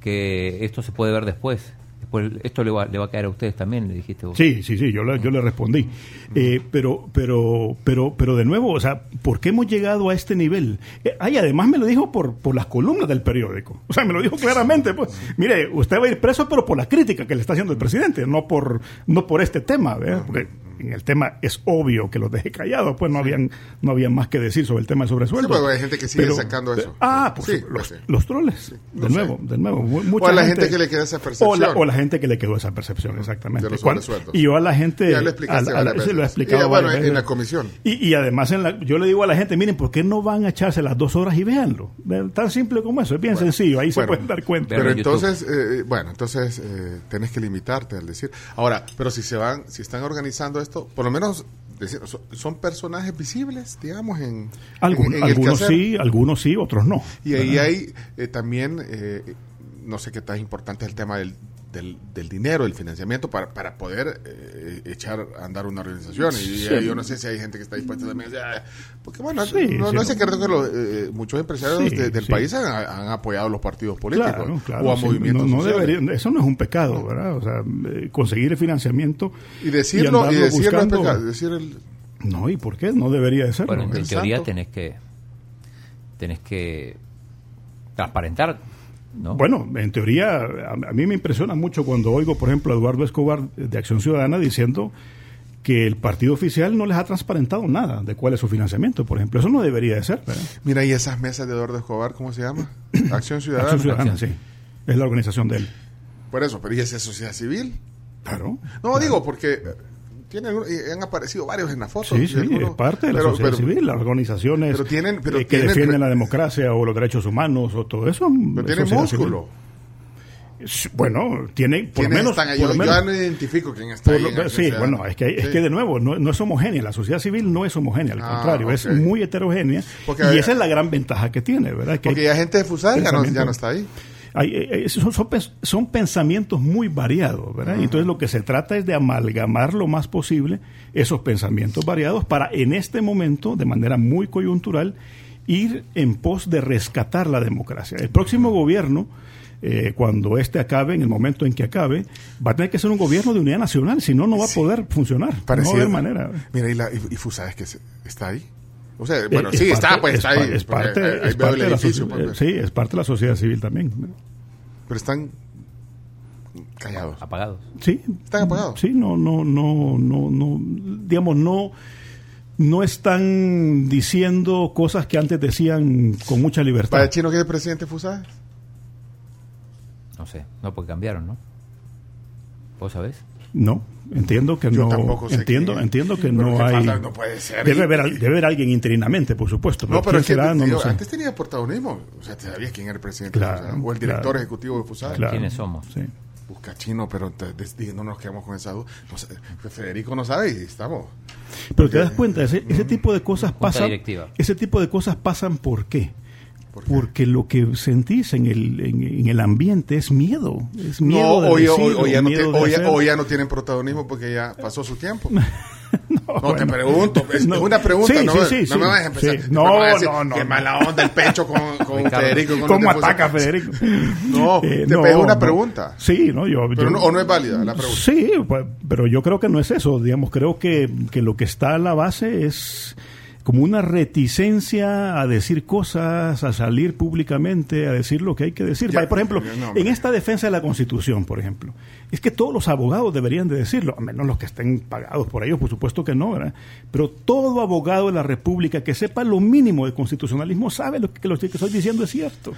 que esto se puede ver después. Esto le va, le va a caer a ustedes también, le dijiste vos. Sí, sí, sí, yo le, yo le respondí. Eh, pero, pero, pero, pero de nuevo, o sea, ¿por qué hemos llegado a este nivel? Eh, ay, además me lo dijo por, por las columnas del periódico. O sea, me lo dijo claramente. Pues, mire, usted va a ir preso, pero por la crítica que le está haciendo el presidente, no por, no por este tema, ¿verdad? Porque en el tema es obvio que los dejé callados, pues no habían, no habían más que decir sobre el tema de sobresueldo. Sí, pero hay gente que sigue sacando eso. Ah, pues Sí, los, sí. los troles, no de sé. nuevo, de nuevo. mucha O a la gente que le queda esa percepción. O la, o la gente que le quedó esa percepción, exactamente. De los y yo a la gente... Ya lo explicaste a a he explicado Y, bueno, varias en la comisión. Y, y además en la- yo le digo a la gente, miren, ¿por qué no van a echarse las dos horas y véanlo? Tan simple como eso, es bien sencillo, ahí se pueden dar cuenta. Pero Pero en YouTube. entonces, eh, bueno, entonces eh, tenés que limitarte al decir. Ahora, pero si se van, si están organizando esto, cierto, por lo menos decir, son, son personajes visibles, digamos, en, Algun- en- en el algunos sí, algunos sí, otros no. Y ahí ¿verdad? hay eh, también, eh, no sé qué tan importante es el tema del, del, del dinero, el financiamiento para, para poder eh, echar a andar una organización. Y Sí. eh, yo no sé si hay gente que está dispuesta también. a- porque bueno, Sí, no, sí, no es no. secreto que los, eh, muchos empresarios Sí, de- del sí. país han, han apoyado a los partidos políticos Claro, claro, o a sí, movimientos no, no sociales. debería- eso no es un pecado, ¿verdad? O sea, eh, conseguir el financiamiento Y decirlo, y, decirlo es pecado, decir el, No, ¿y por qué? No debería de ser. Bueno, en teoría tenés que tenés que transparentar, ¿no? Bueno, en teoría, a, a mí me impresiona mucho cuando oigo, por ejemplo, a Eduardo Escobar de Acción Ciudadana diciendo que el partido oficial no les ha transparentado nada de cuál es su financiamiento, por ejemplo. Eso no debería de ser. ¿verdad? Mira, y esas mesas de Eduardo Escobar, ¿cómo se llama? Acción Ciudadana. Acción Ciudadana, sí. Es la organización de él. Por eso, pero ¿y esa sociedad civil? Claro. No, digo, porque tienen, y han aparecido varios en la foto. Sí, sí, algunos- es parte de la pero- sociedad pero- civil, las organizaciones pero tienen- pero que tienen- defienden la democracia o los derechos humanos o todo eso. Pero es tienen civil. músculo. Bueno, tiene, por lo ¿Quiénes menos... están ahí? por Yo, lo yo menos- ya no identifico quién está ahí. lo- Acción sí, bueno, es que, es que de nuevo, no, no es homogénea. La sociedad civil no es homogénea, al Ah, contrario, es muy heterogénea. Porque, y esa es la gran ventaja que tiene, ¿verdad? Que Porque hay- ya gente de Fusada ya no, ya no está ahí. Hay- eh, eh, son, son son pensamientos muy variados, ¿verdad? Y entonces lo que se trata es de amalgamar lo más posible esos pensamientos variados para en este momento, de manera muy coyuntural, ir en pos de rescatar la democracia. El próximo gobierno, eh, cuando este acabe, en el momento en que acabe, va a tener que ser un gobierno de unidad nacional, si no, no va a poder funcionar. no va a Parecido. haber manera. Mira, y, la, y, y que se- está ahí. O sea, bueno, Eh, sí, es está, parte- pues es está ahí. Es parte, ahí- parte el de la edificio, pues, eh, sí, es parte de la sociedad civil también. Pero están callados. apagados. Sí. Están apagados. Sí, no, no, no, no, no, digamos, no, no están diciendo cosas que antes decían con mucha ¿Para libertad. el chino que es el presidente de Fusada? No sé, no porque cambiaron, ¿no? ¿Vos sabés? No, entiendo que Yo no, tampoco sé entiendo, es. entiendo que no que hay. falta- no puede ser. Debe haber, debe haber alguien interinamente, por supuesto. No, pero es que será, no digo, lo sé. antes tenía protagonismo. O sea, te sabías quién era el presidente Claro, de Fusada. O el director claro. ejecutivo de Fusada. Claro. ¿Quiénes somos? Sí. Busca chino, pero te- des- no nos quedamos con esa duda. No sé, Federico no sabe y estamos. Pero te das cuenta, ese, ese tipo de cosas pasan. directiva. Ese tipo de cosas pasan ¿por qué? ¿Por? Porque lo que sentís en el, en, en el ambiente es miedo. Es miedo no, de hoy, decir, hoy- hoy ya no miedo te- de hoy ya- no tienen protagonismo porque ya pasó su tiempo. No, te bueno. pregunto, es, No. una pregunta, Sí, no, sí, no sí, me sí. vas a empezar. No, me vas a decir, no, no, Qué no. mala onda el pecho con, con Federico. con ¿Cómo ataca. Federico? No, te pego una pregunta. Sí, no, yo, Pero yo- no, o no es válida la pregunta. Sí, pues, pero yo creo que no es eso. Digamos, creo que, que lo que está a la base es como una reticencia a decir cosas, a salir públicamente, a decir lo que hay que decir. Ya, por ejemplo, no, en esta defensa de la Constitución, por ejemplo, es que todos los abogados deberían de decirlo, a menos los que estén pagados por ellos, por supuesto que no, ¿verdad? Pero todo abogado de la República que sepa lo mínimo de constitucionalismo sabe lo que, lo que estoy diciendo es cierto.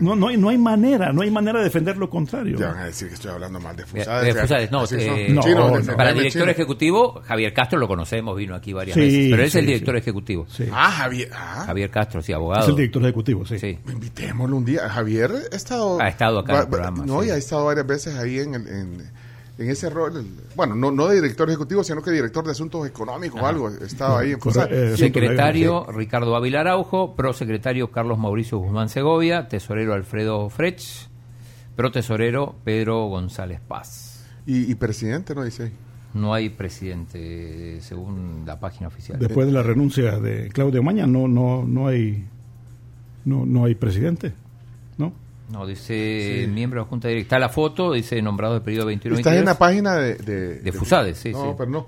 No, no, hay, no hay manera, no hay manera de defender lo contrario. Ya van a decir que estoy hablando mal de Fusada. de Fusades, no, eh. No, Chino, no. Para director chino. ejecutivo, Javier Castro lo conocemos, vino aquí varias Sí, veces, pero él es sí, el sí. director ejecutivo. Sí. Ah, Javier. Ah, Javier Castro, sí, abogado. Es el director ejecutivo, sí. Sí. Invitémoslo un día. Javier ha estado. Ha estado acá en el programa, No, sí. y ha estado varias veces ahí en, el- en, en ese rol. bueno, no, no de director ejecutivo, sino que director de asuntos económicos o algo. Estaba ahí en eh, Secretario Ricardo Ávila Araujo, prosecretario Carlos Mauricio Guzmán Segovia, tesorero Alfredo Frech, protesorero Pedro González Paz. Y, y presidente, ¿no? Dice ahí. No hay presidente según la página oficial. Después de la renuncia de Claudio Maña, no, no, no hay, no, no hay presidente, ¿no? Dice miembro de la Junta Directiva. Está la foto, dice nombrado del periodo 21 Estás en la página de. De, De Fusades, sí, No, sí. pero no.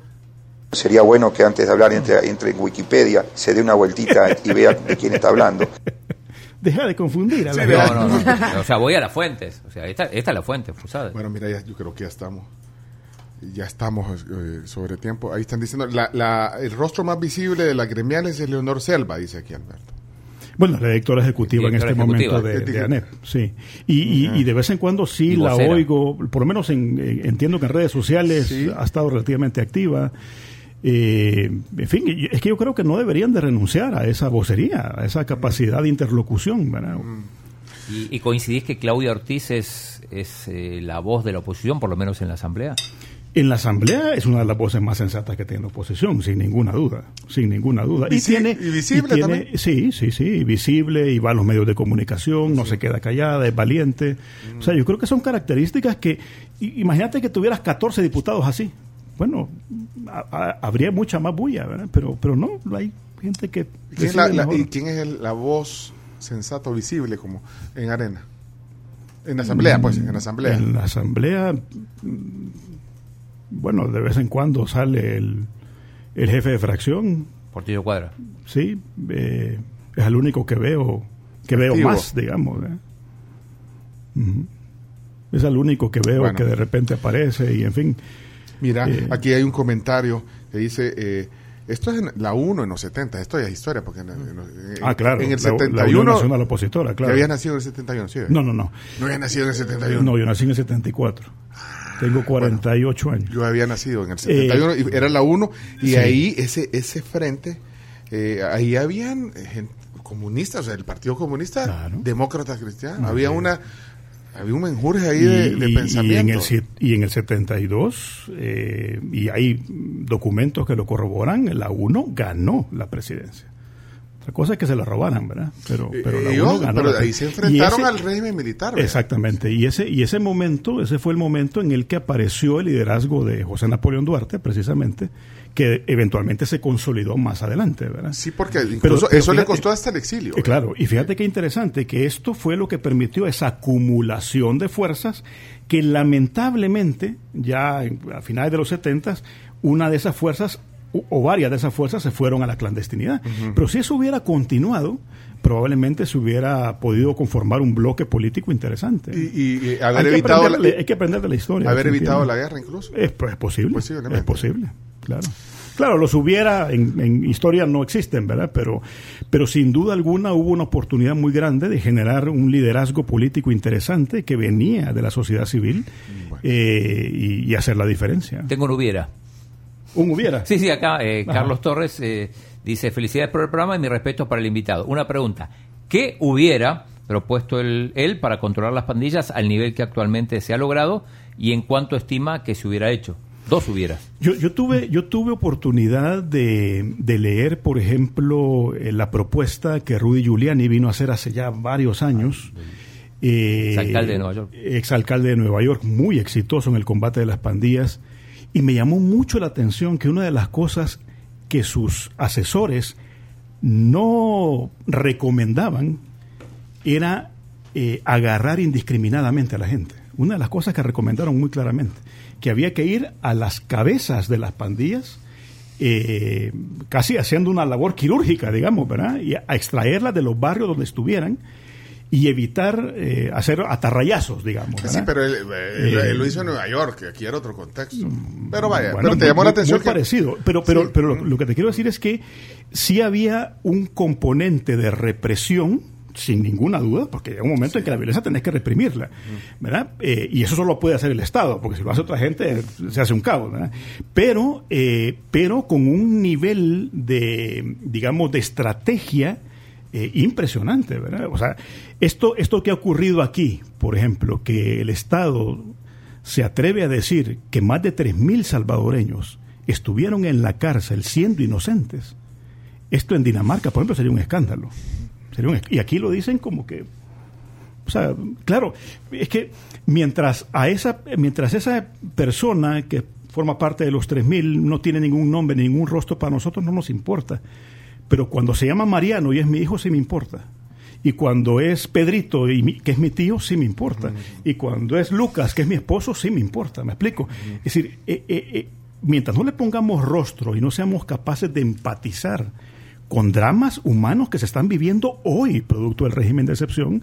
Sería bueno que antes de hablar entre, entre en Wikipedia se dé una vueltita y vea de quién está hablando. Deja de confundir a la Sí. No, no, no. O sea, voy a las fuentes. O sea, esta, esta es la fuente, Fusades. Bueno, mira, ya, yo creo que ya estamos. Ya estamos eh, sobre tiempo. Ahí están diciendo. La, la, el rostro más visible de las gremiales es Leonor Selva, dice aquí Alberto. Bueno, la directora ejecutiva Directora en este ejecutiva. momento de, de. ANEP, sí. Y, y- y de vez en cuando sí la oigo, por lo menos en- en- entiendo que en redes sociales Sí. ha estado relativamente activa. Eh, en fin, y- es que yo creo que no deberían de renunciar a esa vocería, a esa capacidad de interlocución. ¿verdad? ¿Y, y coincidís que Claudia Ortiz es, es eh, la voz de la oposición, por lo menos en la Asamblea? En la Asamblea es una de las voces más sensatas que tiene la oposición, sin ninguna duda, sin ninguna duda. Visi- tiene, y visible tiene- también. Sí, sí, sí, visible y va a los medios de comunicación, no se queda callada, es valiente. O sea, yo creo que son características que, imagínate que tuvieras 14 diputados así. Bueno, a- a- habría mucha más bulla, ¿verdad? Pero, pero no, hay gente que... ¿Y ¿Quién es, la, la- y quién es el- la voz sensata o visible como en arena? En la asamblea, pues, en la asamblea. En la asamblea, bueno, de vez en cuando sale el, el jefe de fracción, Portillo Cuadra. sí, eh, es el único que veo, que veo Activo. más, digamos. ¿eh? Ujú. Es el único que veo Bueno. que de repente aparece y en fin. Mira, Eh, aquí hay un comentario que dice, eh, esto es en la 1 en los 70, esto ya es historia, porque en, en- Ah, claro, en el la, la Unión 71... Nacional Opositora, ¿Ya claro. habías nacido en el 71, sí? No, no, no. No había nacido en el 71. No, yo nací en el 74. Tengo 48 años. Yo había nacido en el 71, y era la 1, y Eh, sí. ahí ese ese frente, eh, ahí habían eh, comunistas, o sea, el Partido Comunista, Claro. demócratas cristianos, Así había una había un menjurje ahí de, de y, pensamiento. y en el, y en el 72, eh, y hay documentos que lo corroboran, la 1 ganó la presidencia. Otra cosa es que se la robaran, ¿verdad? Pero, pero la Ellos- 1 ganó. pero ahí se enfrentaron ese- al régimen militar. ¿verdad? Exactamente, y ese, y ese momento, ese fue el momento en el que apareció el liderazgo de José Napoleón Duarte, precisamente, que eventualmente se consolidó más adelante, ¿verdad? Sí, porque incluso pero eso le fíjate- costó hasta el exilio. Eh, Claro, y fíjate qué interesante, que esto fue lo que permitió esa acumulación de fuerzas que lamentablemente, ya a finales de los 70, una de esas fuerzas, o, varias de esas fuerzas, se fueron a la clandestinidad. Pero si eso hubiera continuado, probablemente se hubiera podido conformar un bloque político interesante. Y, y- y hay, haber que evitado, aprender, la, hay que aprender de la historia. haber evitado la guerra incluso. Es, pues, es posible. Posiblemente. Es posible, claro. Claro, los hubiera, en, en historia no existen, ¿verdad? Pero, pero sin duda alguna hubo una oportunidad muy grande de generar un liderazgo político interesante que venía de la sociedad civil eh, y, y hacer la diferencia. Tengo un hubiera. Un hubiera. Sí, sí, acá eh. Carlos Torres eh, dice, felicidades por el programa y mi respeto para el invitado. Una pregunta, ¿qué hubiera propuesto el- él para controlar las pandillas al nivel que actualmente se ha logrado y en cuánto estima que se hubiera hecho? Dos hubieras. Yo, yo tuve yo tuve oportunidad de, de leer, por ejemplo, eh, la propuesta que Rudy Giuliani vino a hacer hace ya varios años. Eh, Exalcalde de Nueva York. Exalcalde de Nueva York, muy exitoso en el combate de las pandillas. Y me llamó mucho la atención que una de las cosas que sus asesores no recomendaban era eh, agarrar indiscriminadamente a la gente. Una de las cosas que recomendaron muy claramente, que había que ir a las cabezas de las pandillas, eh, casi haciendo una labor quirúrgica, digamos, ¿verdad? Y a, extraerlas de los barrios donde estuvieran y evitar eh, hacer atarrayazos, digamos. Sí, pero él, él- Eh, él lo hizo en Nueva York, que aquí era otro contexto. Pero vaya, Bueno, pero te muy- llamó la atención muy que- parecido. Pero, pero, Sí. pero lo, lo que te quiero decir es que sí había un componente de represión, sin ninguna duda, porque llega un momento en que la violencia tenés que reprimirla, ¿verdad? Eh, y eso solo puede hacer el Estado, porque si lo hace otra gente se hace un caos, ¿verdad? Pero, eh, pero con un nivel de, digamos, de estrategia eh, impresionante, ¿verdad? O sea, esto, esto que ha ocurrido aquí, por ejemplo, que el Estado se atreve a decir que más de 3.000 salvadoreños estuvieron en la cárcel siendo inocentes, esto en Dinamarca, por ejemplo, sería un escándalo. Sería un y aquí lo dicen como que... O sea, claro, es que mientras a esa, mientras esa persona que forma parte de los 3.000 no tiene ningún nombre, ningún rostro, para nosotros no nos importa. Pero cuando se llama Mariano y es mi hijo, sí me importa. Y cuando es Pedrito, y mi- que es mi tío, sí me importa. Y cuando es Lucas, que es mi esposo, sí me importa. ¿Me explico? Es decir, eh, eh, eh, mientras no le pongamos rostro y no seamos capaces de empatizar con dramas humanos que se están viviendo hoy, producto del régimen de excepción,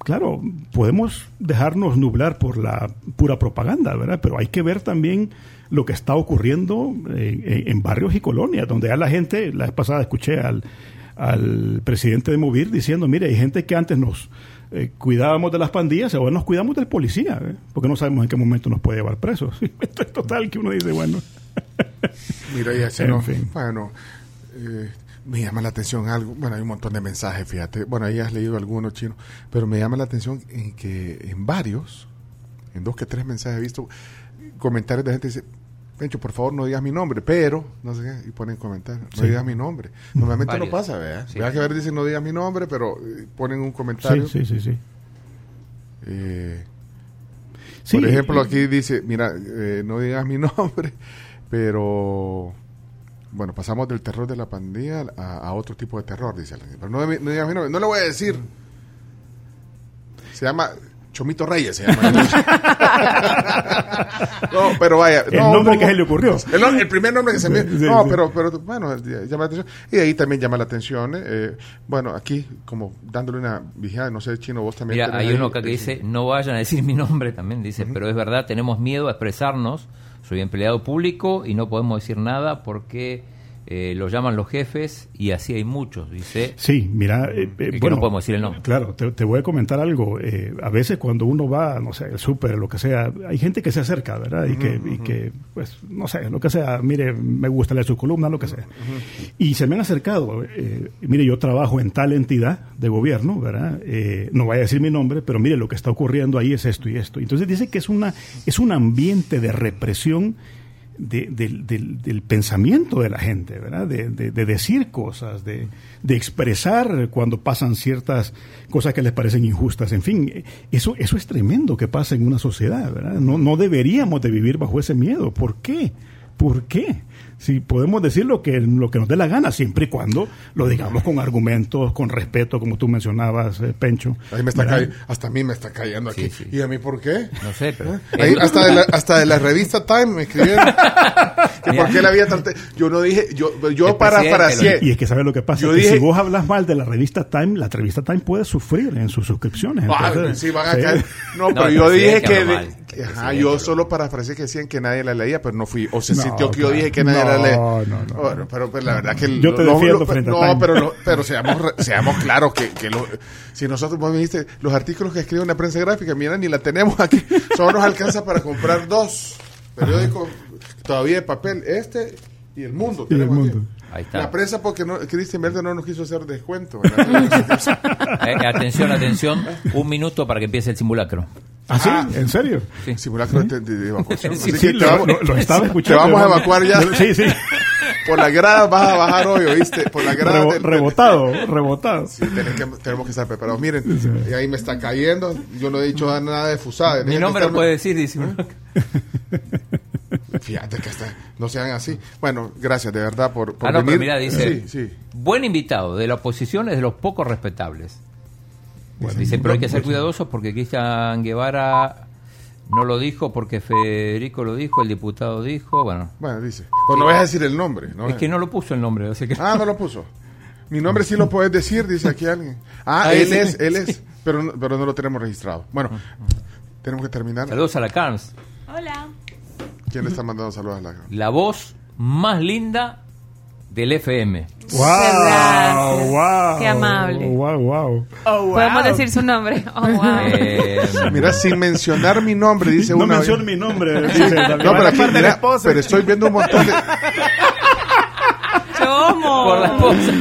claro, podemos dejarnos nublar por la pura propaganda, ¿verdad? Pero hay que ver también lo que está ocurriendo en, en- en barrios y colonias, donde ya la gente, la vez pasada escuché al, al presidente de Movir diciendo, mire, hay gente que antes nos eh, cuidábamos de las pandillas, ahora nos cuidamos del policía, ¿eh? porque no sabemos en qué momento nos puede llevar presos. Esto es total que uno dice, bueno, Mira, y así En no. fin. Bueno, eh, me llama la atención algo. Bueno, hay un montón de mensajes, fíjate. Bueno, ahí has leído algunos chinos, pero me llama la atención en que en varios en dos que tres mensajes he visto comentarios de gente que dice, Pencho, por favor no digas mi nombre, pero, no sé qué, y ponen comentarios, no Sí. digas mi nombre. Normalmente Varios. no pasa, ¿verdad? Sí. Vea que a ver, dicen no digas mi nombre, pero eh, ponen un comentario. Sí, sí, sí, sí. Eh, Sí, por ejemplo, eh, aquí dice, mira, eh, no digas mi nombre, pero bueno, pasamos del terror de la pandilla a, a otro tipo de terror, dice alguien. Pero no, no digas mi nombre, no le voy a decir. Se llama Chomito Reyes, se llama. no, pero vaya. El no, nombre no, que se le ocurrió. El, primer nombre que se me... No, pero, pero bueno, llama la atención. Y de ahí también llama la atención. eh, eh, bueno, aquí como dándole una vigilada, no sé, Chino, vos también... Mira, hay ahí, uno acá que dice, no vayan a decir mi nombre también, dice, pero es verdad, tenemos miedo a expresarnos, soy empleado público y no podemos decir nada porque eh, lo llaman los jefes y así hay muchos, dice. Sí, mira, eh, eh, bueno, no podemos decir el nombre. Claro, te, te voy a comentar algo. eh, a veces cuando uno va, no sé, al súper, lo que sea, hay gente que se acerca, ¿verdad? Y, que, y que, pues, no sé, lo que sea, mire, me gusta leer su columna, lo que sea. Y se me han acercado, eh, mire, yo trabajo en tal entidad de gobierno, ¿verdad? Eh, no voy a decir mi nombre, pero mire, lo que está ocurriendo ahí es esto y esto. Entonces dice que es, una, es un ambiente de represión de- del, del- del pensamiento de la gente, ¿verdad? De, de- de decir cosas, de, expresar cuando pasan ciertas cosas que les parecen injustas. En fin, eso, eso es tremendo que pasa en una sociedad, ¿verdad? No, no deberíamos de vivir bajo ese miedo. ¿Por qué? ¿Por qué? Si podemos decir lo que, lo que nos dé la gana, siempre y cuando lo digamos con argumentos, con respeto, como tú mencionabas, eh, Pencho. Ahí me está ¿verdad? cayendo, hasta a mí me está cayendo aquí. Sí, sí. ¿Y a mí por qué? No sé, pero... Ahí, hasta, de la, hasta de la revista Time me escribieron que por qué la había tratado. Yo no dije, yo, yo parafraseé. presidente Y es que sabes lo que pasa, Yo que dije- si vos hablas mal de la revista Time, la revista Time puede sufrir en sus suscripciones. Ah, Entonces, sí, van a caer. No, No, pero yo dije que. de- Ajá, yo solo parafraseé que decían que nadie la leía, pero no fui. O se No, sintió que yo claro. dije que nadie la No, leía. no, no. Bueno, pero, pues, la verdad que. Yo te defiendo frente a No, Time. pero, lo- pero seamos, seamos claros que, que lo- si nosotros, vos me dijiste, los artículos que escribe una prensa gráfica, mira, ni la tenemos aquí. Solo nos alcanza para comprar dos periódicos todavía de papel. Este y El Mundo. Y El. Mundo. Ahí está. La prensa porque no, Cristian Verde no nos quiso hacer descuento. ¿verdad? Eh, atención, atención, un minuto para que empiece el simulacro. ¿Ah, sí? Ah. ¿En serio? Simulacro de, de- de evacuación. Sí, Así Sí, que te lo, vamos, lo- lo estaba te escuchando. vamos a evacuar ya. Sí, sí. Por la grada vas a bajar hoy, ¿oíste? Por la grada. Rebo- del- rebotado, rebotado. Sí, tenés que- tenemos que estar preparados. Miren, y ahí me está cayendo. Yo no he dicho nada de fusada. Mi nombre lo puede decir, dice. Fíjate que hasta no sean así. Bueno, gracias de verdad por, por Ah, no, venir. pero mira, dice, Sí, sí. buen invitado, de la oposición es de los pocos respetables. Dice, pero hay que ser cuidadosos porque Cristian Guevara no lo dijo, porque Federico lo dijo, el diputado dijo, bueno, Bueno, dice. Pues no vas a decir el nombre. ¿no? es que no lo puso el nombre, así que... Ah, no lo puso. Mi nombre sí lo puedes decir, dice aquí alguien. Ah, Ah, él es, él es. Pero, no- pero no lo tenemos registrado. Bueno, tenemos que terminar. Saludos a la Carms, Hola. ¿Quién le está mandando saludos a la la voz más linda del FM. ¡Wow! gracias. ¡Wow! Qué amable. ¡Wow, wow! Podemos decir su nombre. Oh, wow. Eh, Mira, sin mencionar mi nombre, dice No una. mencione mi nombre. dice David. No, pero aquí, mira, pero estoy viendo un montón de. ¿Cómo? por la esposa.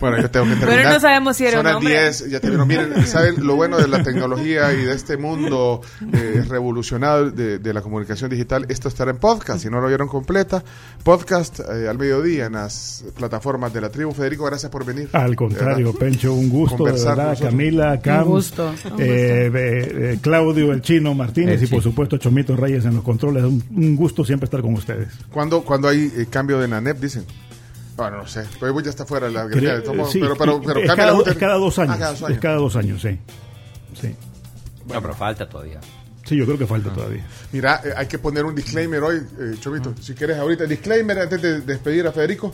Bueno, yo tengo que terminar. Pero no sabemos si era Son un las hombre. 10, ya terminó. Miren, ¿saben lo bueno de la tecnología y de este mundo eh, revolucionado de, de la comunicación digital? Esto estará en podcast. Si no lo vieron completa, podcast eh, al mediodía en las plataformas de la tribu. Federico, gracias por venir. Al contrario, De verdad. Pencho, un gusto, de Conversar verdad. nosotros. Camila, Cam, gusto, un eh, eh, eh, Claudio, el chino Martínez El y por chino. supuesto Chomito Reyes en los controles. Un, un gusto siempre estar con ustedes. ¿Cuándo, cuando hay eh, cambio de NANEP, dicen? Bueno, no sé. Pero ya está fuera de la grilla. de todos modos, sí, pero, pero, pero es, cambia cada, la es cada dos años. Ah, cada dos Es años. cada dos años, sí. Sí, No, pero falta todavía. sí yo creo que Ah. falta todavía. Mira, eh, hay que poner un disclaimer hoy, eh, Chovito. Si quieres ahorita, disclaimer antes de despedir a Federico.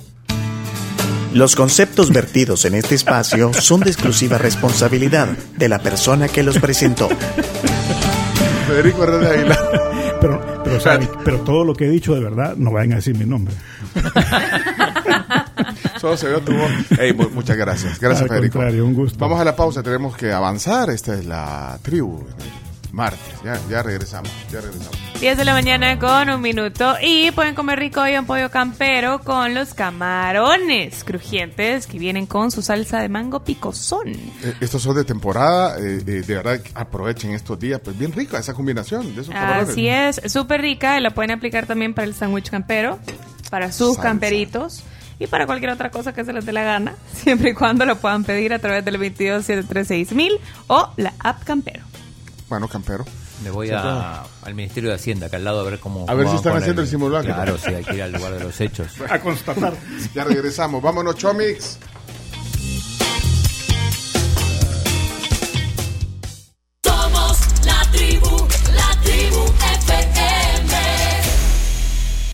Los conceptos vertidos en este espacio son de exclusiva responsabilidad de la persona que los presentó. Federico Hernández Aguilar. Pero, pero, pero todo lo que he dicho, de verdad, no vayan a decir mi nombre. Solo se vio tu voz. Ey, mu- muchas gracias. Gracias, Al Federico. contrario, un gusto. Vamos a la pausa, tenemos que avanzar. Esta es la tribu. martes. Ya, ya regresamos, ya regresamos. 10 de la mañana con un minuto y pueden comer rico hoy un pollo campero con los camarones crujientes que vienen con su salsa de mango picosón. Eh, estos son de temporada, eh, eh, de verdad aprovechen estos días, pues bien rica esa combinación de esos camarones. Así es, súper rica la pueden aplicar también para el sándwich campero, para sus Salsa. camperitos y para cualquier otra cosa que se les dé la gana, siempre y cuando lo puedan pedir a través del 22736 o la app campero. Bueno, campero. Me voy a- al Ministerio de Hacienda, acá al lado, a ver cómo. A ver si están haciendo el simulacro. Claro, sí, hay que ir al lugar de los hechos. A constatar. Ya regresamos. Vámonos, Chomix.